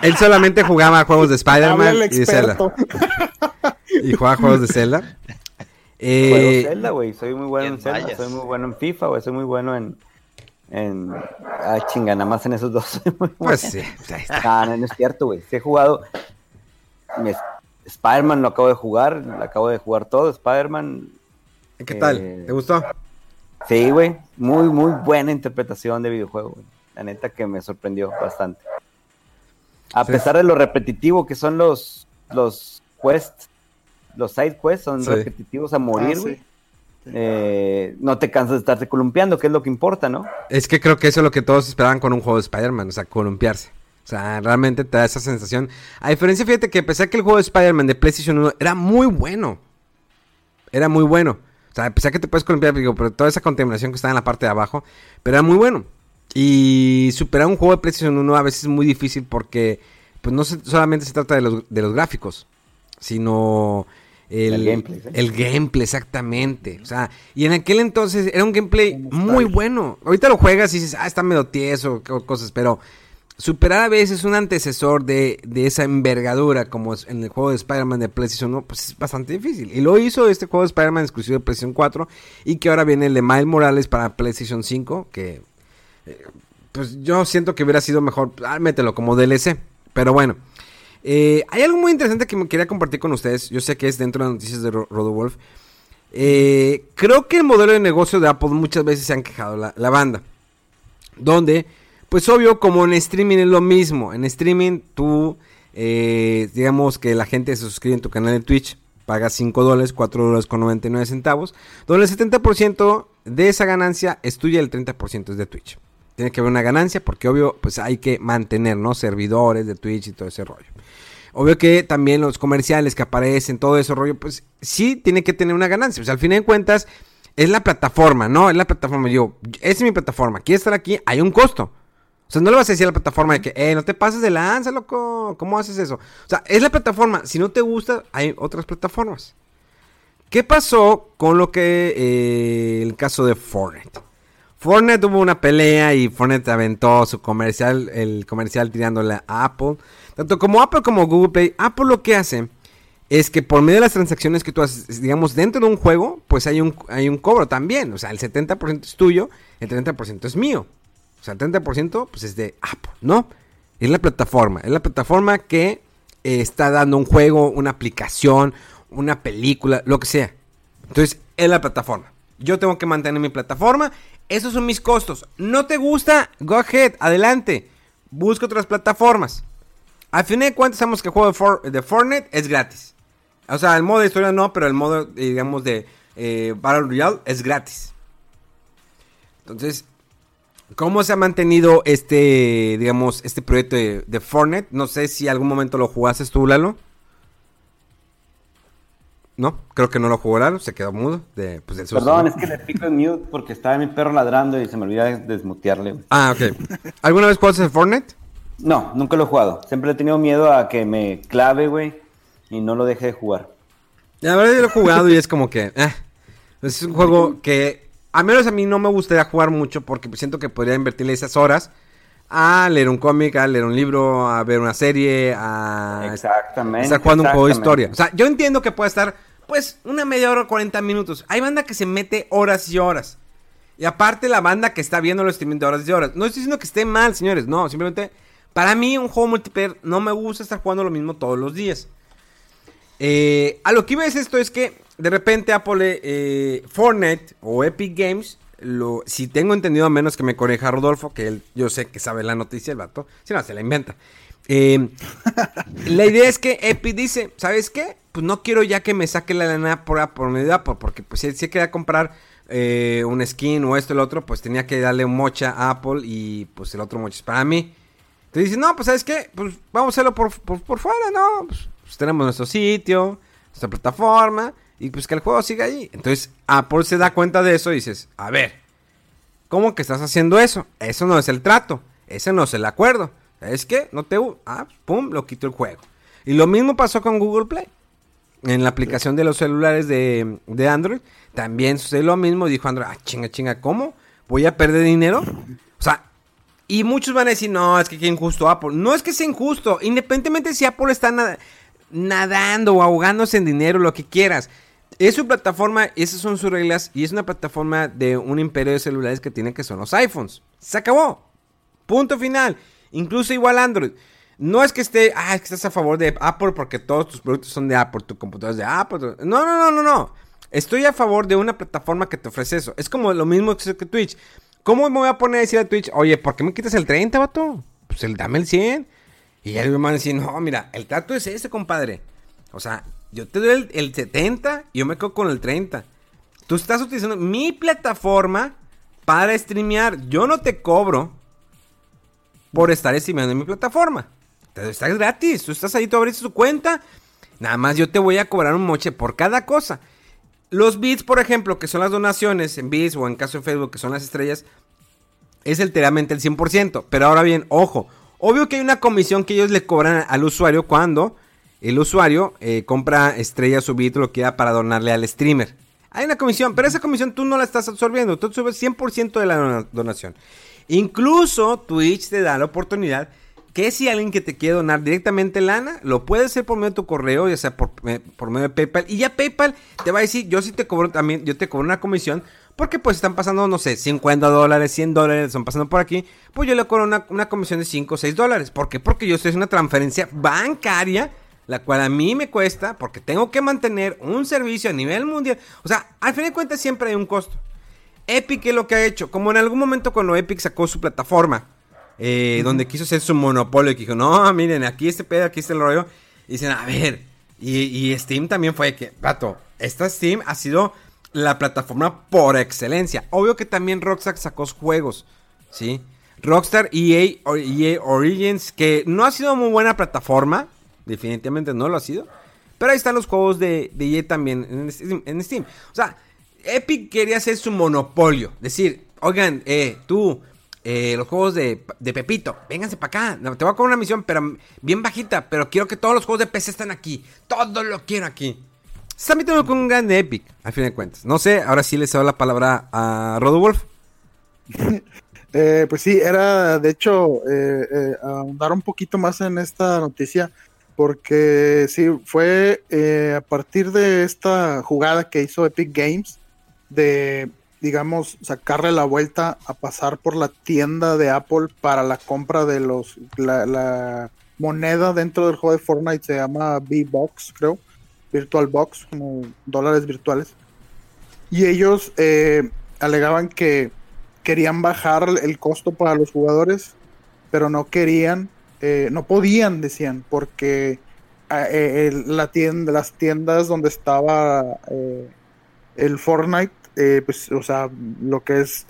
(laughs) Él solamente jugaba juegos de Spider-Man y de Zelda. (laughs) Y jugaba juegos de Zelda. Juego Eh, Zelda, güey. Soy muy bueno en Zelda, soy muy bueno en FIFA, güey. Soy muy bueno en. en... Ah, chinga, nada más en esos dos. pues sí, pues ahí está. Ah, no, no es cierto, güey. Sí he jugado. mi Sp- Spider-Man lo acabo de jugar. Lo acabo de jugar todo. Spider-Man. ¿Qué tal? Eh, ¿Te gustó? Sí, güey. Muy, muy buena interpretación de videojuego, güey. La neta que me sorprendió bastante. A Sí. pesar de lo repetitivo que son los, los quests, los side quests son Sí. repetitivos a morir, Ah, güey. sí. Eh, no te cansas de estarte columpiando, que es lo que importa, ¿no? Es que creo que eso es lo que todos esperaban con un juego de Spider-Man, o sea, columpiarse. O sea, realmente te da esa sensación. A diferencia, fíjate que pensé que el juego de Spider-Man de PlayStation 1 era muy bueno. Era muy bueno. O sea, pensé que te puedes columpiar, digo, pero toda esa contaminación que está en la parte de abajo, pero era muy bueno. Y superar un juego de PlayStation 1 a veces es muy difícil porque, pues no se- solamente se trata de los, de los gráficos, sino el, El gameplay, ¿sí? el gameplay, exactamente. O sea, y en aquel entonces era un gameplay muy bueno. Ahorita lo juegas y dices, ah, está medio tieso, co- cosas, pero superar a veces un antecesor de, de esa envergadura como en el juego de Spider-Man de PlayStation 1, pues es bastante difícil. Y lo hizo este juego de Spider-Man exclusivo de PlayStation 4 y que ahora viene el de Miles Morales para PlayStation 5, que eh, pues yo siento que hubiera sido mejor, ah, mételo como DLC. Pero bueno, eh, hay algo muy interesante que me quería compartir con ustedes. Yo sé que es dentro de noticias de Ro- Rodowolf. Eh, creo que el modelo de negocio de Apple muchas veces se han quejado la, la banda. Donde, pues obvio, como en streaming es lo mismo. En streaming tú, eh, digamos que la gente se suscribe en tu canal de Twitch. Pagas 5 dólares, 4 dólares con 99 centavos. Donde el 70% de esa ganancia es tuya y el 30% es de Twitch. Tiene que haber una ganancia porque obvio, pues hay que mantener, ¿no? Servidores de Twitch y todo ese rollo. Obvio que también los comerciales que aparecen, todo ese rollo, pues sí tiene que tener una ganancia. Pues al fin de cuentas, es la plataforma, ¿no? Es la plataforma. Yo, esa es mi plataforma. Quieres estar aquí, hay un costo. O sea, no le vas a decir a la plataforma de que, eh, no te pases de lanza, loco. ¿Cómo haces eso? O sea, es la plataforma. Si no te gusta, hay otras plataformas. ¿Qué pasó con lo que eh, el caso de Fortnite? Fortnite tuvo una pelea y Fortnite aventó su comercial, el comercial tirándole a Apple. Tanto como Apple como Google Play, Apple lo que hace es que por medio de las transacciones que tú haces, digamos, dentro de un juego, pues hay un, hay un cobro también. O sea, el 70% es tuyo, el 30% es mío. O sea, el 30% pues es de Apple, ¿no? Es la plataforma, es la plataforma que eh, está dando un juego, una aplicación, una película, lo que sea. Entonces, es la plataforma. Yo tengo que mantener mi plataforma. Esos son mis costos. ¿No te gusta? Go ahead, adelante. Busca otras plataformas. Al fin de cuentas, sabemos que el juego de, For- de Fortnite es gratis. O sea, el modo de historia no, pero el modo, digamos, de eh, Battle Royale es gratis. Entonces, ¿cómo se ha mantenido este, digamos, este proyecto de, de Fortnite? No sé si algún momento lo jugaste tú, Lalo. No, creo que no lo jugó Lalo, se quedó mudo. De, pues, Perdón, es que le pico en mute porque estaba mi perro ladrando y se me olvida desmutearle. Ah, ok. ¿Alguna vez jugaste Fortnite? No, nunca lo he jugado. Siempre he tenido miedo a que me clave, güey, y no lo deje de jugar. La verdad yo lo he jugado y es como que... eh, es un juego que... A menos a mí no me gustaría jugar mucho porque siento que podría invertirle esas horas a leer un cómic, a leer un libro, a ver una serie, a Exactamente. estar jugando un juego de historia. O sea, yo entiendo que puede estar, pues, una media hora o 40 minutos. Hay banda que se mete horas y horas. Y Y aparte la banda que está viendo los streaming de horas y horas. No estoy diciendo que esté mal, señores. No, simplemente para mí un juego multiplayer no me gusta estar jugando lo mismo todos los días. Eh, a lo que iba decir esto es que de repente Apple, eh, Fortnite o Epic Games, lo, si tengo entendido a menos que me corrija Rodolfo, que él, yo sé que sabe la noticia, el vato, si no, se la inventa. Eh, (laughs) la idea es que Epic dice, ¿sabes qué? Pues no quiero ya que me saque la lana por, por medio de Apple, porque pues si, si quería comprar eh, un skin o esto o el otro, pues tenía que darle un mocha a Apple y pues el otro mocha es para mí. Entonces dice, no, pues ¿sabes qué? Pues vamos a hacerlo por, por, por fuera, ¿no? Pues, pues tenemos nuestro sitio, nuestra plataforma y pues que el juego siga ahí. Entonces Apple se da cuenta de eso y dices, a ver, ¿cómo que estás haciendo eso? Eso no es el trato, ese no es el acuerdo. ¿Es que No te... Ah, pum, lo quito el juego. Y lo mismo pasó con Google Play. En la aplicación de los celulares de, de Android, también sucede lo mismo. Dijo Android, ah, chinga, chinga, ¿cómo? ¿Voy a perder dinero? O sea, y muchos van a decir, no, es que qué injusto Apple. No es que sea injusto, independientemente si Apple está nadando o ahogándose en dinero, lo que quieras. Es su plataforma, esas son sus reglas y es una plataforma de un imperio de celulares que tiene que son los iPhones. Se acabó. Punto final. Incluso igual Android. No es que esté, ah, es que estás a favor de Apple porque todos tus productos son de Apple, tu computadora es de Apple. No, no, no, no, no. Estoy a favor de una plataforma que te ofrece eso. Es como lo mismo que Twitch. ¿Cómo me voy a poner a decir a Twitch, oye, ¿por qué me quitas el 30, vato? Pues dame el 100. Y él me van a decir, no, mira, el trato es ese, compadre. O sea, yo te doy el, 70 y yo me quedo con el 30. Tú estás utilizando mi plataforma para streamear. Yo no te cobro por estar streameando en mi plataforma. Te estás gratis. Tú estás ahí, tú abriste tu cuenta. Nada más yo te voy a cobrar un moche por cada cosa. Los bits, por ejemplo, que son las donaciones en bits o en caso de Facebook, que son las estrellas, es enteramente el 100%. Pero ahora bien, ojo, obvio que hay una comisión que ellos le cobran al usuario cuando el usuario eh, compra estrellas o bits, lo que para donarle al streamer. Hay una comisión, pero esa comisión tú no la estás absorbiendo, tú subes 100% de la donación. Incluso Twitch te da la oportunidad que si alguien que te quiere donar directamente lana, lo puede hacer por medio de tu correo, ya sea por, eh, por, medio de PayPal. Y ya PayPal te va a decir, yo sí te cobro también, yo te cobro una comisión. Porque pues están pasando, no sé, 50 dólares, 100 dólares, están pasando por aquí. Pues yo le cobro una, comisión de 5 o 6 dólares. ¿Por qué? Porque yo estoy haciendo una transferencia bancaria, la cual a mí me cuesta, porque tengo que mantener un servicio a nivel mundial. O sea, al fin de cuentas siempre hay un costo. Epic es lo que ha hecho. Como en algún momento cuando Epic sacó su plataforma eh, donde quiso hacer su monopolio y dijo, no, miren, aquí este pedo, aquí está el rollo. Y dicen, a ver, y, Steam también fue que, pato, esta Steam ha sido la plataforma por excelencia. Obvio que también Rockstar sacó juegos, ¿sí? Rockstar EA, EA Origins, que no ha sido muy buena plataforma, definitivamente no lo ha sido. Pero ahí están los juegos de, de EA también en, Steam. O sea, Epic quería hacer su monopolio. Decir, oigan, eh, tú, eh, los juegos de, Pepito, vénganse para acá. te voy a cobrar una misión, pero bien bajita. Pero quiero que todos los juegos de PC estén aquí. Todo lo quiero aquí. Se está metiendo con un grande Epic, al fin de cuentas. No sé, ahora sí les doy la palabra a Rodolf. (laughs) eh, pues sí, era de hecho eh, eh, ahondar un poquito más en esta noticia. Porque sí, fue a partir de esta jugada que hizo Epic Games de digamos, sacarle la vuelta a pasar por la tienda de Apple para la compra de los la, moneda dentro del juego de Fortnite se llama V-Box, creo, Virtual Box, como dólares virtuales. Y ellos eh, alegaban que querían bajar el costo para los jugadores, pero no querían, eh, no podían, decían, porque eh, la tienda, las tiendas donde estaba el Fortnite pues, o sea, lo que es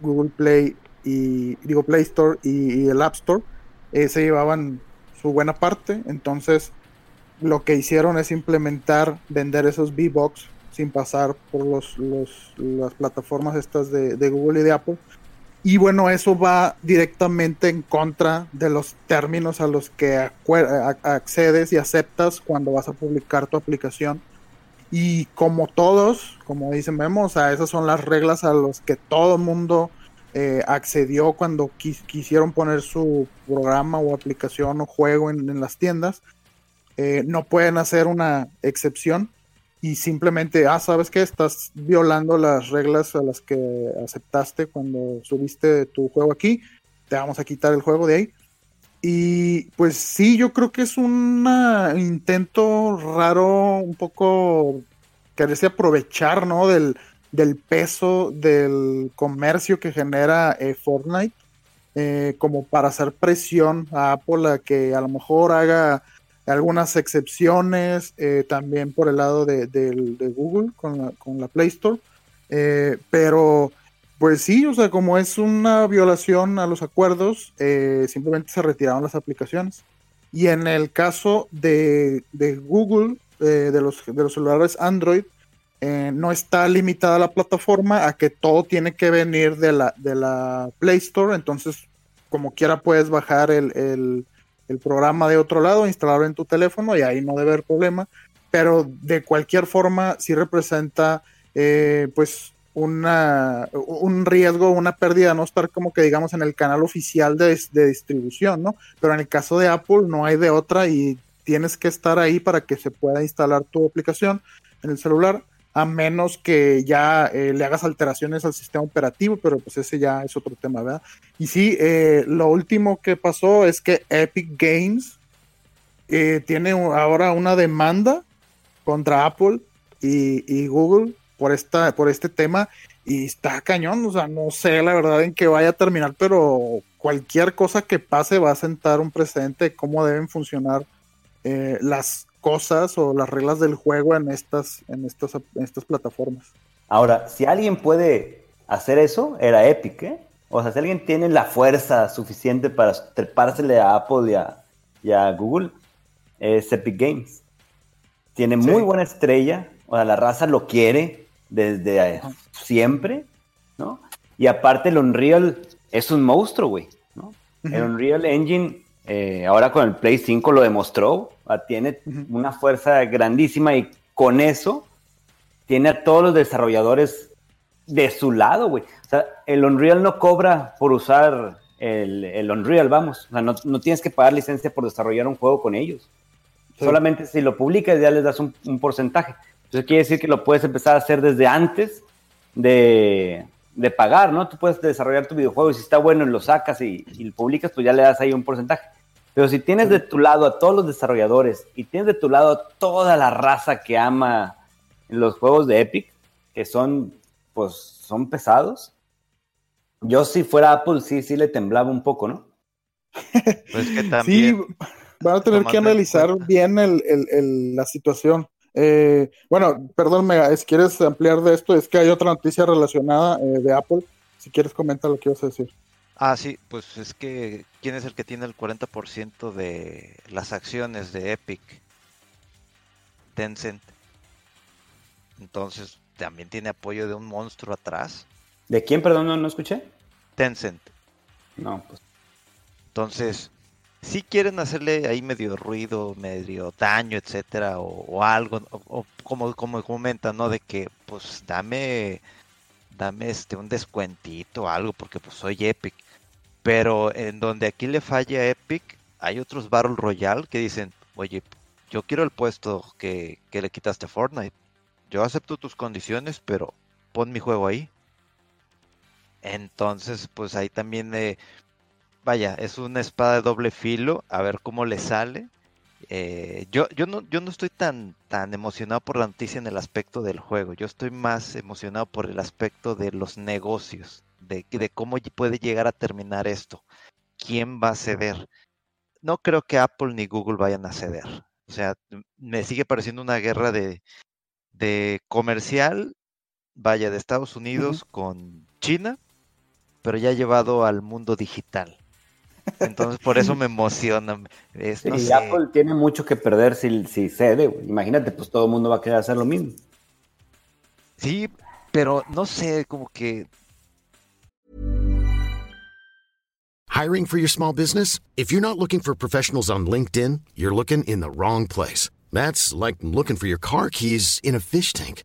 Google Play y, digo, Play Store y, el App Store, se llevaban su buena parte. Entonces, lo que hicieron es implementar, vender esos V-Box sin pasar por los, las plataformas estas de, Google y de Apple. Y bueno, eso va directamente en contra de los términos a los que accedes y aceptas cuando vas a publicar tu aplicación y como todos, como dicen, vemos, a esas son las reglas a las que todo mundo eh, accedió cuando quisieron poner su programa o aplicación o juego en, las tiendas. Eh, no pueden hacer una excepción. y simplemente, ah, ¿sabes qué? Estás violando las reglas a las que aceptaste cuando subiste tu juego aquí, te vamos a quitar el juego de ahí. Y pues sí, yo creo que es un intento raro, un poco que desea aprovechar, ¿no? Del, del peso del comercio que genera eh, Fortnite, eh, como para hacer presión a Apple a que a lo mejor haga algunas excepciones, eh, también por el lado de, Google con la, Play Store, pero pues sí, o sea, como es una violación a los acuerdos, simplemente se retiraron las aplicaciones. Y en el caso de, Google, de, los, de los celulares Android, eh, no está limitada la plataforma a que todo tiene que venir de la, de la Play Store, entonces como quiera puedes bajar el, programa de otro lado, instalarlo en tu teléfono y ahí no debe haber problema, pero de cualquier forma sí representa eh, pues una, un riesgo, una pérdida, no estar como que digamos en el canal oficial de, de distribución, ¿no? Pero en el caso de Apple no hay de otra y tienes que estar ahí para que se pueda instalar tu aplicación en el celular a menos que ya eh, le hagas alteraciones al sistema operativo, pero pues ese ya es otro tema, ¿verdad? Y sí, eh, lo último que pasó es que Epic Games eh, tiene ahora una demanda contra Apple y, Google por, esta, por este tema y está cañón, o sea, no sé la verdad en qué vaya a terminar, pero cualquier cosa que pase va a sentar un precedente de cómo deben funcionar las cosas o las reglas del juego en estas, en estas, estas plataformas. Ahora, si alguien puede hacer eso, era Epic, ¿eh? O sea, si alguien tiene la fuerza suficiente para trepársele a Apple y a, Google, es Epic Games. Tiene muy buena estrella, o sea, la raza lo quiere desde siempre, ¿no? Y aparte el Unreal es un monstruo, güey, ¿no? El Unreal Engine eh, ahora con el Play 5 lo demostró, tiene una fuerza grandísima y con eso tiene a todos los desarrolladores de su lado, güey. O sea, el Unreal no cobra por usar el, Unreal, vamos. O sea, no, tienes que pagar licencia por desarrollar un juego con ellos. Solamente si lo publicas ya les das un, porcentaje. Entonces quiere decir que lo puedes empezar a hacer desde antes de, pagar, ¿no? Tú puedes desarrollar tu videojuego y si está bueno y lo sacas y, y, lo publicas, pues ya le das ahí un porcentaje. Pero si tienes de tu lado a todos los desarrolladores y tienes de tu lado a toda la raza que ama los juegos de Epic, que son, pues, son pesados, yo si fuera Apple sí, sí le temblaba un poco, ¿no? Pues que (laughs) también... Sí, van a tener que analizar bien la situación. Eh, bueno, perdón, si quieres ampliar de esto, es que hay otra noticia relacionada eh, de Apple. Si quieres comentar lo que ibas a decir. Ah, sí, pues es que ¿quién es el que tiene el 40% de las acciones de Epic? Tencent. Entonces, también tiene apoyo de un monstruo atrás. ¿De quién, perdón, no, escuché? Tencent. No, pues. Entonces, si quieren hacerle ahí medio ruido, medio daño, etcétera, o, algo, o, como, como comentan, ¿no? De que, pues, dame, dame este, un descuentito, algo, porque pues soy Epic. Pero en donde aquí le falla Epic, hay otros Battle Royale que dicen, oye, yo quiero el puesto que, le quitaste a Fortnite. Yo acepto tus condiciones, pero pon mi juego ahí. Entonces, pues ahí también, eh, vaya, es una espada de doble filo, a ver cómo le sale. Eh, yo, yo, no, yo no estoy tan, tan emocionado por la noticia en el aspecto del juego, yo estoy más emocionado por el aspecto de los negocios de, cómo puede llegar a terminar esto. ¿Quién va a ceder? No creo que Apple ni Google vayan a ceder. O sea, me sigue pareciendo una guerra de, comercial, vaya, de Estados Unidos con China, pero ya llevado al mundo digital. Entonces, por eso me emociona. y Apple tiene mucho que perder si, si cede. Imagínate, pues todo el mundo va a querer hacer lo mismo. Sí, pero no sé, como que Hiring for your small business? If you're not looking for professionals on LinkedIn, you're looking in the wrong place. That's like looking for your car keys in a fish tank.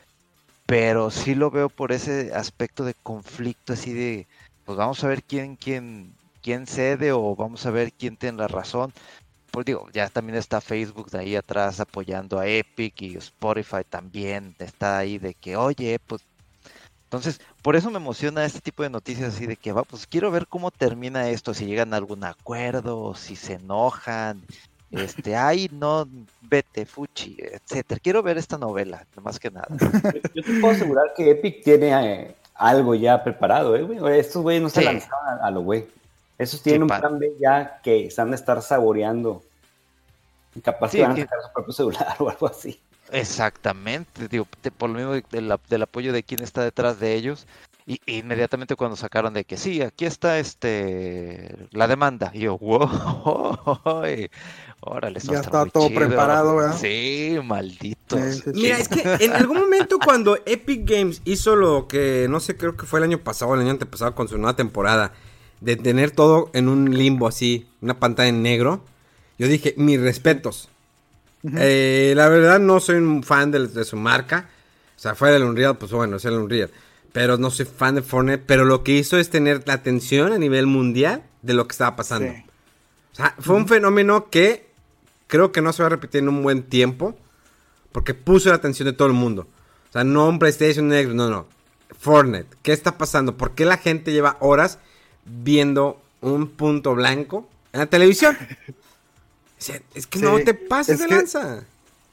Pero sí lo veo por ese aspecto de conflicto así de pues vamos a ver quién quién quién cede o vamos a ver quién tiene la razón. Pues digo, ya también está Facebook de ahí atrás apoyando a Epic y Spotify también está ahí de que, oye, pues entonces, por eso me emociona este tipo de noticias así de que va, pues quiero ver cómo termina esto, si llegan a algún acuerdo, si se enojan, este, ay, no, vete, fuchi, etcétera. Quiero ver esta novela, más que nada. (laughs) Yo te puedo asegurar que Epic tiene eh, algo ya preparado, ¿eh, güey? Estos güeyes no se Sí. lanzaron a, a lo güey. Esos tienen Sí, un plan B ya que están a estar saboreando. Capaz Sí, que van a que- sacar su propio celular (laughs) o algo así. Exactamente, digo, te- por lo mismo de- del, ap- del apoyo de quien está detrás de ellos. Y y inmediatamente cuando sacaron de que sí, aquí está este la demanda. Y yo, wow, (laughs) órale, eso Ya está muy todo chido". preparado, ¿verdad? Sí, malditos. Sí, sí, sí. Mira, es que en algún momento cuando Epic Games hizo lo que, no sé, creo que fue el año pasado o el año antepasado con su nueva temporada, de tener todo en un limbo así, una pantalla en negro, yo dije, mis respetos. Eh, la verdad no soy un fan de, de su marca. O sea, fuera del Unreal, pues bueno, es el Unreal. Pero no soy fan de Fortnite. Pero lo que hizo es tener la atención a nivel mundial de lo que estaba pasando. Sí. O sea, fue un fenómeno que creo que no se va a repetir en un buen tiempo. Porque puso la atención de todo el mundo. O sea, no un PlayStation negro, no, no. Fortnite. ¿Qué está pasando? ¿Por qué la gente lleva horas viendo un punto blanco en la televisión? (laughs) Es que Sí, no te pases es de lanza.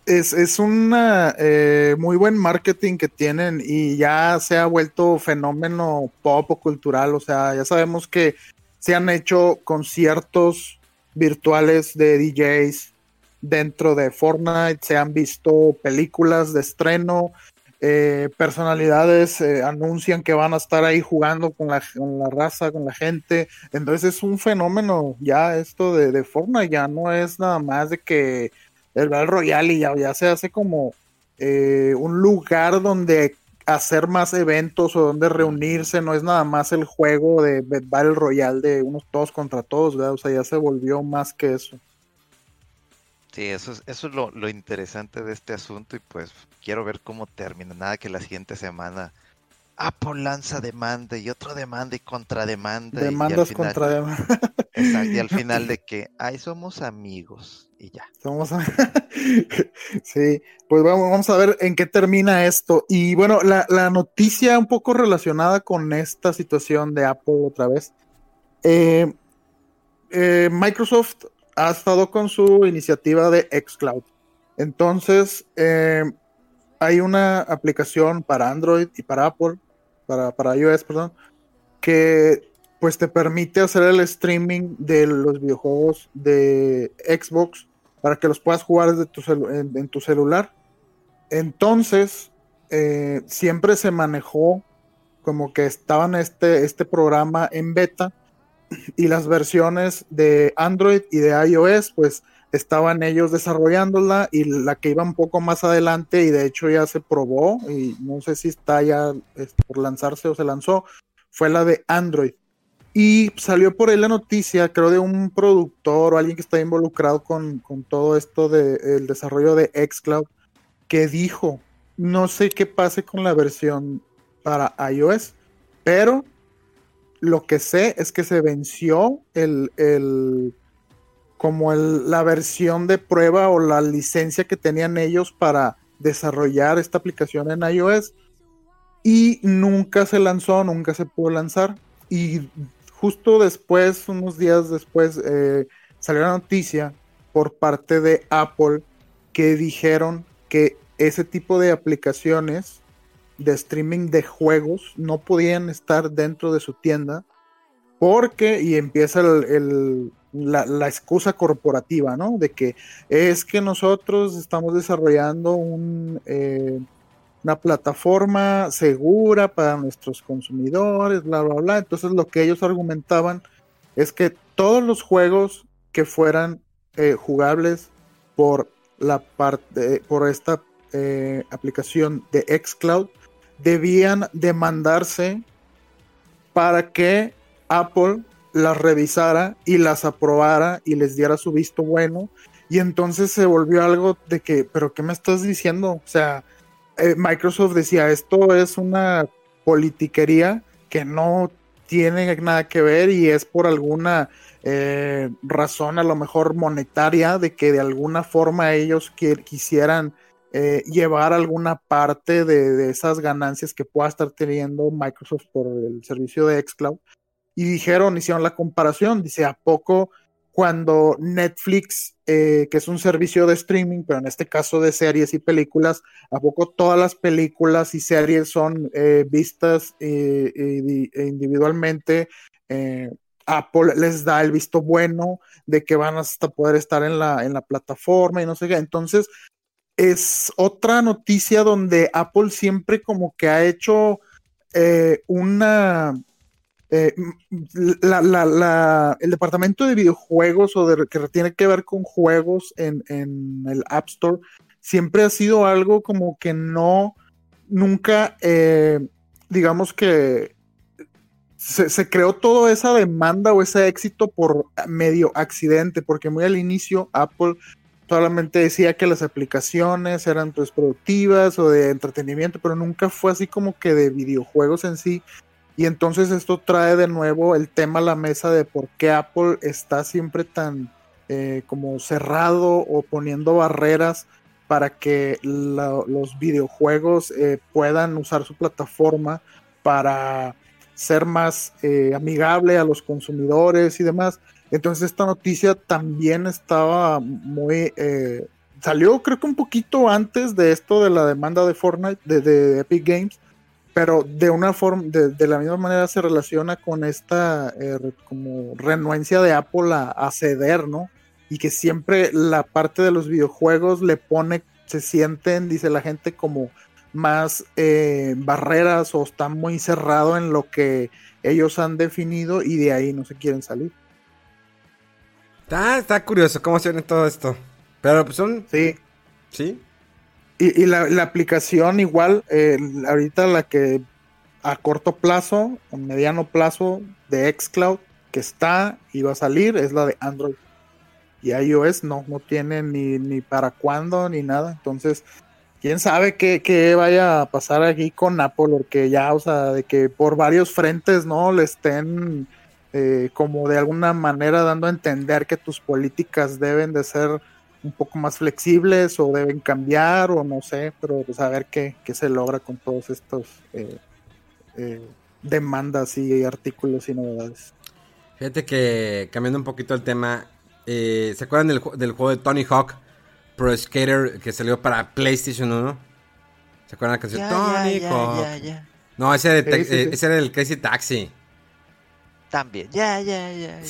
Es, es un muy buen marketing que tienen y ya se ha vuelto fenómeno pop o cultural. O sea, ya sabemos que se han hecho conciertos virtuales de DJs dentro de Fortnite, se han visto películas de estreno, eh, personalidades eh, anuncian que van a estar ahí jugando con la, con la raza, con la gente. Entonces es un fenómeno ya esto de, de Fortnite, ya no es nada más de que el Battle Royale y ya, ya se hace como eh, un lugar donde hacer más eventos o donde reunirse, no es nada más el juego de Battle Royale de unos todos contra todos, ¿verdad? O sea, ya se volvió más que eso. Sí, eso es, eso es lo, lo interesante de este asunto y pues quiero ver cómo termina. Nada que la siguiente semana Apple lanza demanda y otro demanda y contrademanda. y- y Demandas final- contra demandas. Exacto, y al (laughs) final de que, ay, somos amigos y ya. Vamos a... (laughs) sí, pues vamos, vamos a ver en qué termina esto. Y bueno, la, la noticia un poco relacionada con esta situación de Apple otra vez. Eh, eh, Microsoft ha estado con su iniciativa de xCloud. Entonces, eh, hay una aplicación para Android y para Apple, para, para iOS, perdón, que pues te permite hacer el streaming de los videojuegos de Xbox para que los puedas jugar en tu celular. Entonces, eh, siempre se manejó como que estaban este, este programa en beta y las versiones de Android y de iOS, pues estaban ellos desarrollándola y la que iba un poco más adelante y de hecho ya se probó y no sé si está ya por lanzarse o se lanzó, fue la de Android. Y salió por ahí la noticia, creo, de un productor o alguien que está involucrado con, con todo esto del desarrollo de Xcloud, que dijo, no sé qué pase con la versión para iOS, pero lo que sé es que se venció el, el como el- la versión de prueba o la licencia que tenían ellos para desarrollar esta aplicación en iOS y nunca se lanzó, nunca se pudo lanzar. Y justo después, unos días después, eh, salió la noticia por parte de Apple que dijeron que ese tipo de aplicaciones de streaming de juegos no podían estar dentro de su tienda porque, y empieza el- la excusa corporativa, ¿no? De que es que nosotros estamos desarrollando un, eh, una plataforma segura para nuestros consumidores, bla, bla, bla. Entonces lo que ellos argumentaban es que todos los juegos que fueran eh, jugables por la parte, por esta eh, aplicación de xCloud debían demandarse para que Apple las revisara y las aprobara y les diera su visto bueno. Y entonces se volvió algo de que, pero ¿qué me estás diciendo? O sea, eh, Microsoft decía, esto es una politiquería que no tiene nada que ver y es por alguna eh, razón a lo mejor monetaria de que de alguna forma ellos quisieran eh, llevar alguna parte de, de, esas ganancias que pueda estar teniendo Microsoft por el servicio de xCloud. Y dijeron, hicieron la comparación, dice, ¿a poco cuando Netflix, eh, que es un servicio de streaming, pero en este caso de series y películas, ¿a poco todas las películas y series son eh, vistas individualmente? Apple les da el visto bueno de que van hasta poder estar en la, en la plataforma y no sé qué. Entonces, es otra noticia donde Apple siempre como que ha hecho una eh, el departamento de videojuegos o de, que tiene que ver con juegos en, el App Store siempre ha sido algo como que no, nunca, eh, digamos que se, creó toda esa demanda o ese éxito por medio accidente, porque muy al inicio Apple solamente decía que las aplicaciones eran pues productivas o de entretenimiento, pero nunca fue así como que de videojuegos en sí. Y entonces esto trae de nuevo el tema a la mesa de por qué Apple está siempre tan eh, como cerrado o poniendo barreras para que los videojuegos eh, puedan usar su plataforma para ser más eh, amigable a los consumidores y demás. Entonces esta noticia también estaba muy... salió creo que un poquito antes de esto de la demanda de Fortnite, de Epic Games, pero de una forma, de, la misma manera se relaciona con esta eh, como renuencia de Apple a, ceder, ¿no? Y que siempre la parte de los videojuegos le pone, se sienten, dice la gente, como más eh, barreras o está muy cerrado en lo que ellos han definido y de ahí no se quieren salir. Está, está curioso cómo ve todo esto. Pero pues son... Sí. Sí. Y, la, aplicación igual, ahorita la que a corto plazo, a mediano plazo de Xcloud que está y va a salir es la de Android. Y iOS no, no tiene ni, ni para cuándo ni nada. Entonces, quién sabe qué, vaya a pasar aquí con Apple, porque ya, o sea, de que por varios frentes, ¿no? Le estén eh, como de alguna manera dando a entender que tus políticas deben de ser un poco más flexibles o deben cambiar o no sé, pero pues a ver qué, se logra con todos estos eh, eh, demandas y artículos y novedades. Fíjate que cambiando un poquito el tema, eh, ¿se acuerdan del, del, juego de Tony Hawk Pro Skater que salió para PlayStation 1? ¿Se acuerdan la canción Tony Hawk? no, ese, ese era el Crazy Taxi también. Ya, ya, ya.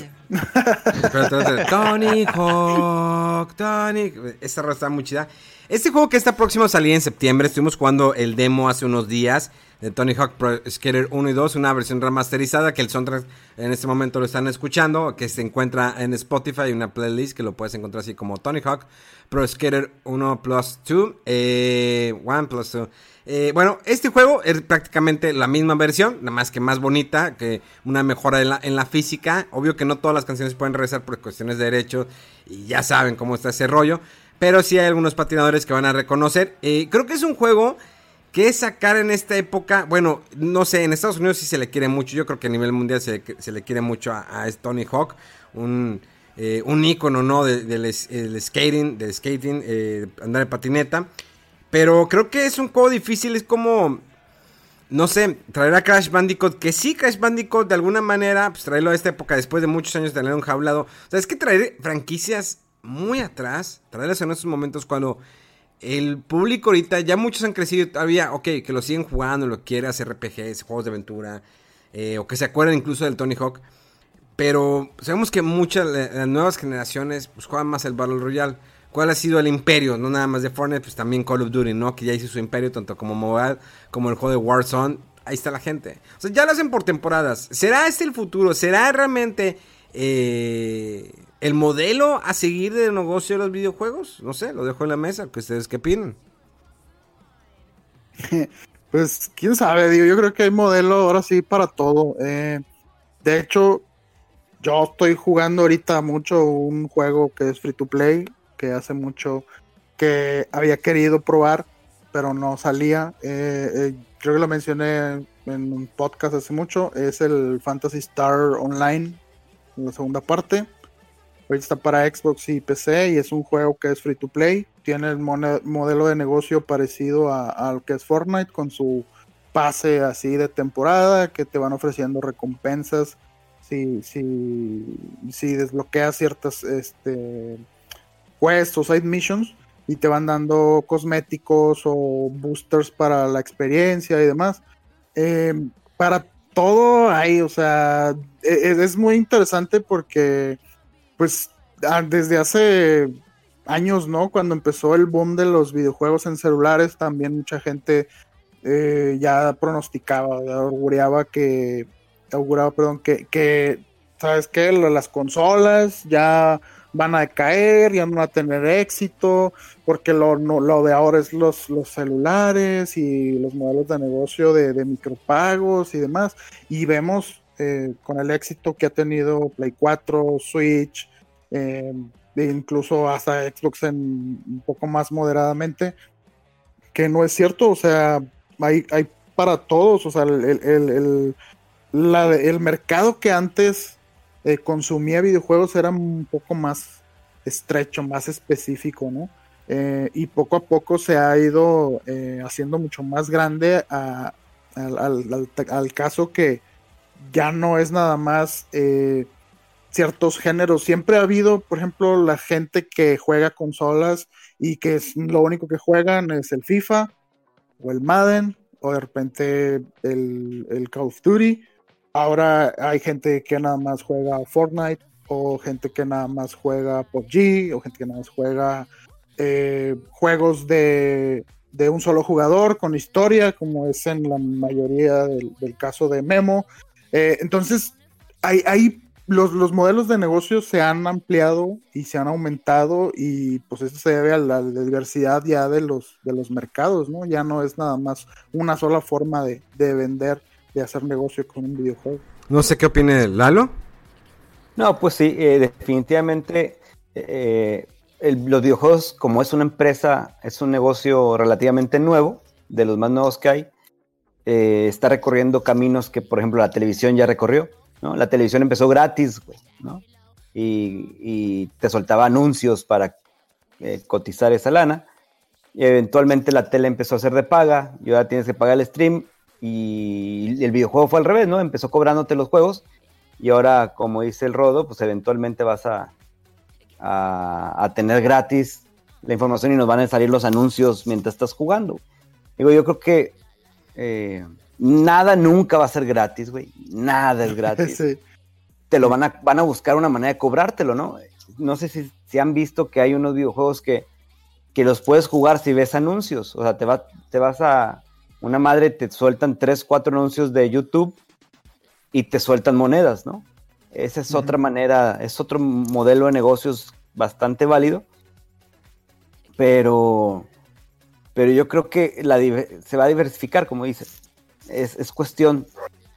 Tony Hawk, Tony. Esta rola está muy chida. Este juego que está próximo a salir en septiembre, estuvimos jugando el demo hace unos días de Tony Hawk Pro Skater 1 y 2, una versión remasterizada que el soundtrack en este momento lo están escuchando, que se encuentra en Spotify, una playlist que lo puedes encontrar así como Tony Hawk Pro Skater 1 Plus 2, eh, 1 Plus 2. Eh, bueno, este juego es prácticamente la misma versión, nada más que más bonita, que una mejora en la, física. Obvio que no todas las canciones pueden regresar por cuestiones de derechos y ya saben cómo está ese rollo. Pero sí hay algunos patinadores que van a reconocer. Eh, creo que es un juego que sacar en esta época. Bueno, no sé, en Estados Unidos sí se le quiere mucho. Yo creo que a nivel mundial se, le quiere mucho a, a Tony Hawk. Un, eh, un icono, ¿no? Del skating, del skating, eh, andar en patineta. Pero creo que es un juego difícil, es como, no sé, traer a Crash Bandicoot, que sí, Crash Bandicoot de alguna manera, pues traerlo a esta época, después de muchos años de tener un jaulado. O sea, es que traer franquicias muy atrás, traerlas en estos momentos cuando el público ahorita, ya muchos han crecido todavía, ok, que lo siguen jugando, lo quiere hacer RPGs, juegos de aventura, eh, o que se acuerdan incluso del Tony Hawk. Pero sabemos que muchas, las nuevas generaciones, pues juegan más el Battle Royale. ¿Cuál ha sido el imperio? No nada más de Fortnite, pues también Call of Duty, ¿no? Que ya hizo su imperio, tanto como mobile, como el juego de Warzone. Ahí está la gente. O sea, ya lo hacen por temporadas. ¿Será este el futuro? ¿Será realmente eh, el modelo a seguir del negocio de los videojuegos? No sé, lo dejo en la mesa. que ustedes qué opinan? (laughs) Pues quién sabe, digo, yo creo que hay modelo ahora sí para todo. Eh, de hecho, yo estoy jugando ahorita mucho un juego que es free to play, que hace mucho que había querido probar, pero no salía. Eh, eh, creo que lo mencioné en un podcast hace mucho. Es el Fantasy Star Online, la segunda parte. Ahorita está para Xbox y PC y es un juego que es free to play. Tiene el modelo de negocio parecido a, a que es Fortnite con su pase así de temporada que te van ofreciendo recompensas si, si, si desbloqueas ciertas este, quests o side missions y te van dando cosméticos o boosters para la experiencia y demás. Eh, para todo hay, o sea, e- e- es muy interesante porque pues ah, desde hace años, ¿no? Cuando empezó el boom de los videojuegos en celulares, también mucha gente eh, ya pronosticaba, ya auguraba que, auguraba, perdón, que, que, ¿sabes qué? Las consolas ya van a decaer, ya no van a tener éxito, porque lo, no- lo de ahora es los, los celulares y los modelos de negocio de, de micropagos y demás. Y vemos eh, con el éxito que ha tenido Play 4, Switch, eh, e incluso hasta Xbox en un poco más moderadamente, que no es cierto, o sea, hay, hay para todos, o sea, el, el, el- el- mercado que antes eh, consumía videojuegos era un poco más estrecho, más específico, ¿no? Eh, y poco a poco se ha ido haciendo mucho más grande a- al, al- caso que ya no es nada más ciertos géneros. Siempre ha habido, por ejemplo, la gente que juega consolas y que es, lo único que juegan es el FIFA o el Madden o de repente el, el Call of Duty. Ahora hay gente que nada más juega Fortnite o gente que nada más juega PUBG o gente que nada más juega eh, juegos de, de un solo jugador con historia, como es en la mayoría del, caso de Memo. Eh, entonces, hay, hay los, los modelos de negocio se han ampliado y se han aumentado y pues eso se debe a la, la diversidad ya de los, de los mercados, ¿no? Ya no es nada más una sola forma de, de vender, de hacer negocio con un videojuego. No sé qué opine Lalo. No, pues sí, eh, definitivamente eh, el- los videojuegos, como es una empresa, es un negocio relativamente nuevo, de los más nuevos que hay, eh, está recorriendo caminos que, por ejemplo, la televisión ya recorrió, ¿no? La televisión empezó gratis, güey, ¿no? Y, te soltaba anuncios para eh, cotizar esa lana. Y eventualmente la tele empezó a ser de paga, y ahora tienes que pagar el stream, y el videojuego fue al revés, ¿no? Empezó cobrándote los juegos, y ahora, como dice el Rodo, pues eventualmente vas a, a, a tener gratis la información y nos van a salir los anuncios mientras estás jugando. Digo, yo creo que eh, nada nunca va a ser gratis, güey. Nada es gratis. (laughs) Sí. Te lo van a, van a buscar una manera de cobrártelo, ¿no? No sé si, si han visto que hay unos videojuegos que, que los puedes jugar si ves anuncios. O sea, te, va, te vas a una madre, te sueltan tres, cuatro anuncios de YouTube y te sueltan monedas, ¿no? Esa es otra manera, es otro modelo de negocios bastante válido, pero, pero yo creo que la, se va a diversificar, como dices. Es, es cuestión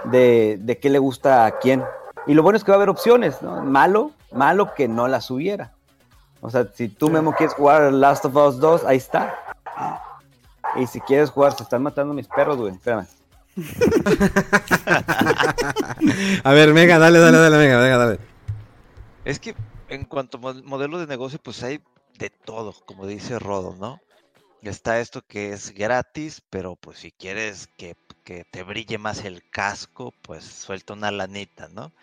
de, de qué le gusta a quién. Y lo bueno es que va a haber opciones, ¿no? Malo, malo que no las hubiera. O sea, si tú, Memo, quieres jugar Last of Us 2, ahí está. Y si quieres jugar, se están matando mis perros, güey. Espérame. (laughs) A ver, Mega, dale, dale, dale, Mega, Mega, dale. Es que en cuanto a mo- modelo de negocio, pues hay de todo, como dice Rodo, ¿no? Está esto que es gratis, pero pues si quieres que, que te brille más el casco, pues suelta una lanita, ¿no?